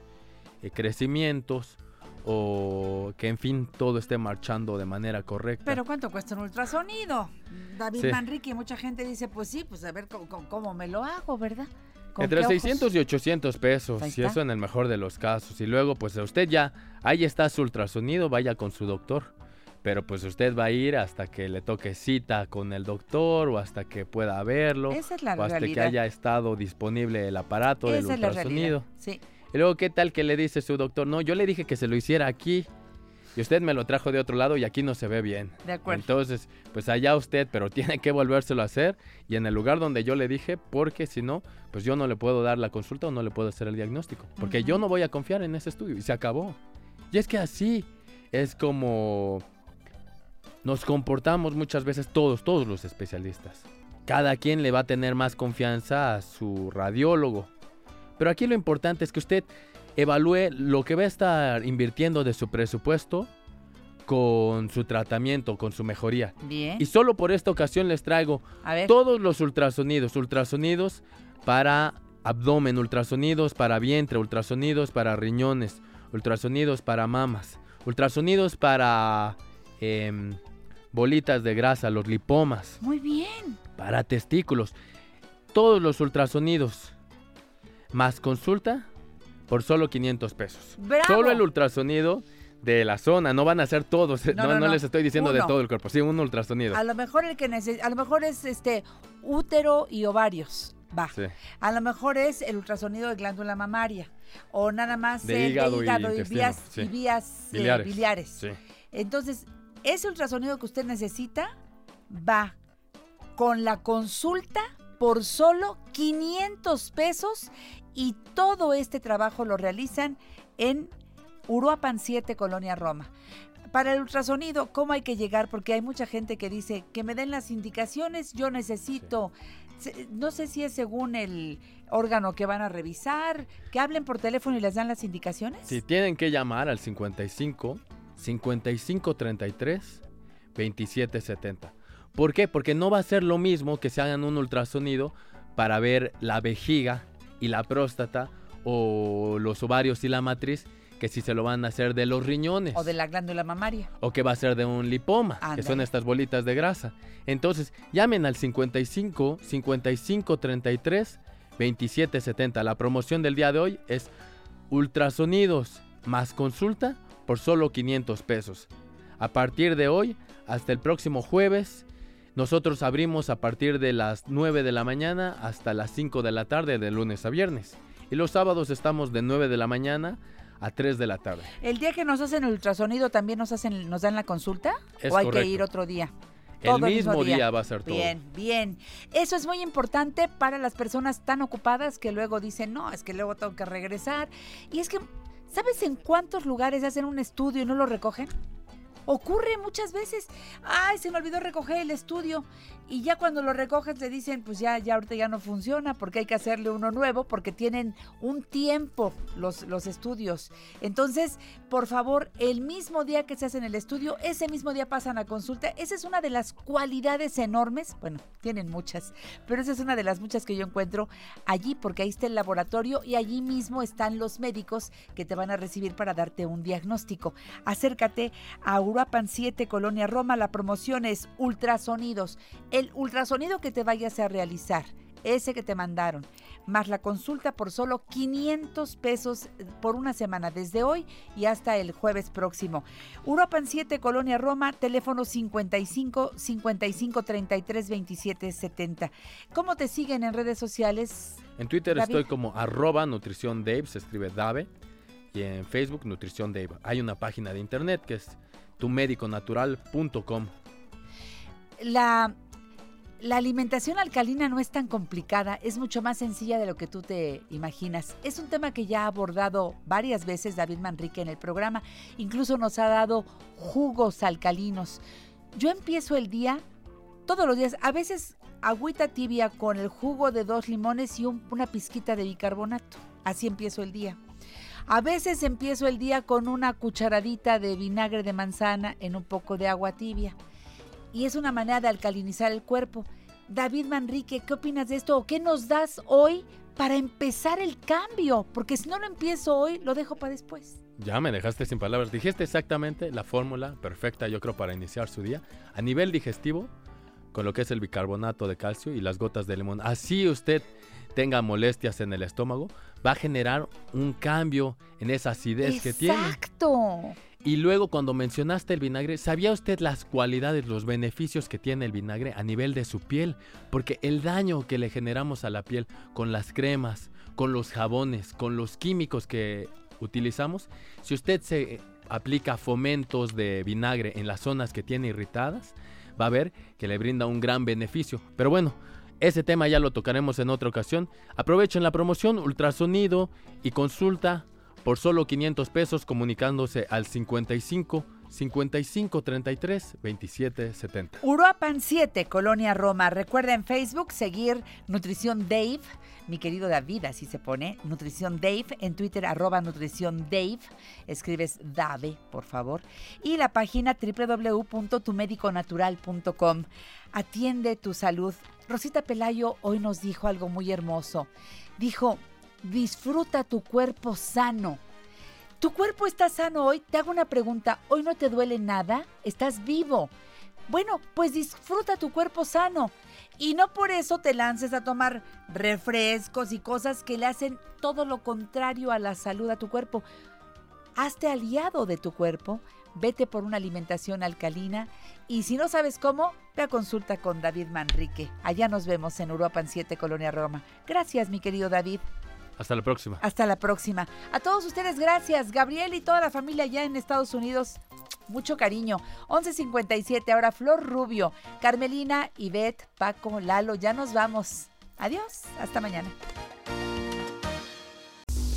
eh, crecimientos o que en fin todo esté marchando de manera correcta. Pero ¿cuánto cuesta un ultrasonido? David Sí. Manrique, mucha gente dice, pues sí, pues a ver cómo- cómo me lo hago, ¿verdad? ¿Con Entre qué ojos? 600 y 800 pesos, y eso en el mejor de los casos. Y luego, pues usted ya, ahí está su ultrasonido, vaya con su doctor. Pero pues usted va a ir hasta que le toque cita con el doctor o hasta que pueda verlo. Esa es la o hasta que haya estado disponible el aparato del es la ultrasonido. realidad. Sí. Y luego, ¿qué tal que le dice su doctor? No, yo le dije que se lo hiciera aquí. Y usted me lo trajo de otro lado y aquí no se ve bien. De acuerdo. Entonces, pues allá usted, pero tiene que volvérselo a hacer y en el lugar donde yo le dije, porque si no, pues yo no le puedo dar la consulta o no le puedo hacer el diagnóstico. Porque yo no voy a confiar en ese estudio y se acabó. Y es que así es como nos comportamos muchas veces todos, todos los especialistas. Cada quien le va a tener más confianza a su radiólogo. Pero aquí lo importante es que usted evalúe lo que va a estar invirtiendo de su presupuesto con su tratamiento, con su mejoría. Bien. Y solo por esta ocasión les traigo todos los ultrasonidos, ultrasonidos para abdomen, ultrasonidos para vientre, ultrasonidos para riñones, ultrasonidos para mamas, ultrasonidos para em, bolitas de grasa, los lipomas, Muy bien. para testículos, todos los ultrasonidos, más consulta por solo 500 pesos. ¡Bravo! Solo el ultrasonido de la zona, no van a ser todos, No, no, no, no no. les estoy diciendo de todo el cuerpo, sí, un ultrasonido. A lo mejor el que neces- a lo mejor es este útero y ovarios. Va. Sí. A lo mejor es el ultrasonido de glándula mamaria. O nada más De el hígado de y hígado y, intestino, vías, sí. y vías eh, Biliares. biliares. Sí. Entonces, ese ultrasonido que usted necesita va con la consulta por solo 500 pesos y todo este trabajo lo realizan en Uruapan 7, Colonia Roma. Para el ultrasonido, ¿cómo hay que llegar? Porque hay mucha gente que dice que me den las indicaciones, yo necesito, no sé si es según el órgano que van a revisar, que hablen por teléfono y les dan las indicaciones. Si tienen que llamar al 55 55 33 27 70. ¿Por qué? Porque no va a ser lo mismo que se hagan un ultrasonido para ver la vejiga y la próstata o los ovarios y la matriz que si se lo van a hacer de los riñones O de la glándula mamaria. o que va a ser de un lipoma, que son estas bolitas de grasa. Entonces, llamen al 55 55 33 27 70. La promoción del día de hoy es ultrasonidos más consulta por solo 500 pesos. A partir de hoy hasta el próximo jueves, nosotros abrimos a partir de las 9 de la mañana hasta las 5 de la tarde de lunes a viernes. Y los sábados estamos de 9 de la mañana a 3 de la tarde. El día que nos hacen el ultrasonido, ¿también nos hacen, nos dan la consulta? Es ¿O hay correcto. que ir otro día? El mismo día va a ser todo. Bien, bien. Eso es muy importante para las personas tan ocupadas que luego dicen, no, es que luego tengo que regresar. Y es que, ¿sabes en cuántos lugares hacen un estudio y no lo recogen? Ocurre muchas veces. Ay, se me olvidó recoger el estudio. Y ya cuando lo recoges le dicen, pues ya, ya ahorita ya no funciona porque hay que hacerle uno nuevo porque tienen un tiempo los, los estudios. Entonces, por favor, el mismo día que se hace en el estudio, ese mismo día pasan a consulta. Esa es una de las cualidades enormes, bueno, tienen muchas, pero esa es una de las muchas que yo encuentro allí porque ahí está el laboratorio y allí mismo están los médicos que te van a recibir para darte un diagnóstico. Acércate a Uruapan 7, Colonia Roma. La promoción es ultrasonidos. El ultrasonido que te vayas a realizar, ese que te mandaron, más la consulta por solo 500 pesos por una semana, desde hoy y hasta el jueves próximo. Uruapan 7, Colonia Roma, teléfono 55 55 33 27 70. ¿Cómo te siguen en redes sociales? En Twitter David? estoy como arroba nutrición Dave, se escribe Dave, y en Facebook nutrición Dave. Hay una página de internet que es tumediconatural.com. La, la alimentación alcalina no es tan complicada, es mucho más sencilla de lo que tú te imaginas. Es un tema que ya ha abordado varias veces David Manrique en el programa, incluso nos ha dado jugos alcalinos. Yo empiezo el día todos los días, a veces agüita tibia con el jugo de dos limones y un- una pizquita de bicarbonato. Así empiezo el día. A veces empiezo el día con una cucharadita de vinagre de manzana en un poco de agua tibia. Y es una manera de alcalinizar el cuerpo. David Manrique, ¿qué opinas de esto? ¿O qué nos das hoy para empezar el cambio? Porque si no lo empiezo hoy, lo dejo para después. Ya me dejaste sin palabras. Dijiste exactamente la fórmula perfecta, yo creo, para iniciar su día. A nivel digestivo, con lo que es el bicarbonato de calcio y las gotas de limón. Así usted tenga molestias en el estómago, va a generar un cambio en esa acidez que tiene. Exacto. Y luego cuando mencionaste el vinagre, ¿sabía usted las cualidades, los beneficios que tiene el vinagre a nivel de su piel? Porque el daño que le generamos a la piel con las cremas, con los jabones, con los químicos que utilizamos, si usted se aplica fomentos de vinagre en las zonas que tiene irritadas, va a ver que le brinda un gran beneficio. Pero bueno, ese tema ya lo tocaremos en otra ocasión. Aprovechen la promoción ultrasonido y consulta por solo 500 pesos comunicándose al 55 55 33 27 70. Uruapan 7, Colonia Roma. Recuerda en Facebook seguir Nutrición Dave, mi querido David, así se pone, Nutrición Dave, en Twitter arroba Nutrición Dave, escribes Dave, por favor, y la página www.tumediconatural.com. Atiende tu salud. Rosita Pelayo hoy nos dijo algo muy hermoso. Dijo, disfruta tu cuerpo sano. ¿Tu cuerpo está sano hoy? Te hago una pregunta. ¿Hoy no te duele nada? ¿Estás vivo? Bueno, pues disfruta tu cuerpo sano. Y no por eso te lances a tomar refrescos y cosas que le hacen todo lo contrario a la salud a tu cuerpo. Hazte aliado de tu cuerpo, vete por una alimentación alcalina y si no sabes cómo, ve a consulta con David Manrique. Allá nos vemos en Europa 7, Colonia Roma. Gracias, mi querido David. Hasta la próxima. Hasta la próxima. A todos ustedes, gracias. Gabriel y toda la familia allá en Estados Unidos, mucho cariño. 11.57, ahora Flor Rubio, Carmelina, Ivette, Paco, Lalo, ya nos vamos. Adiós, hasta mañana.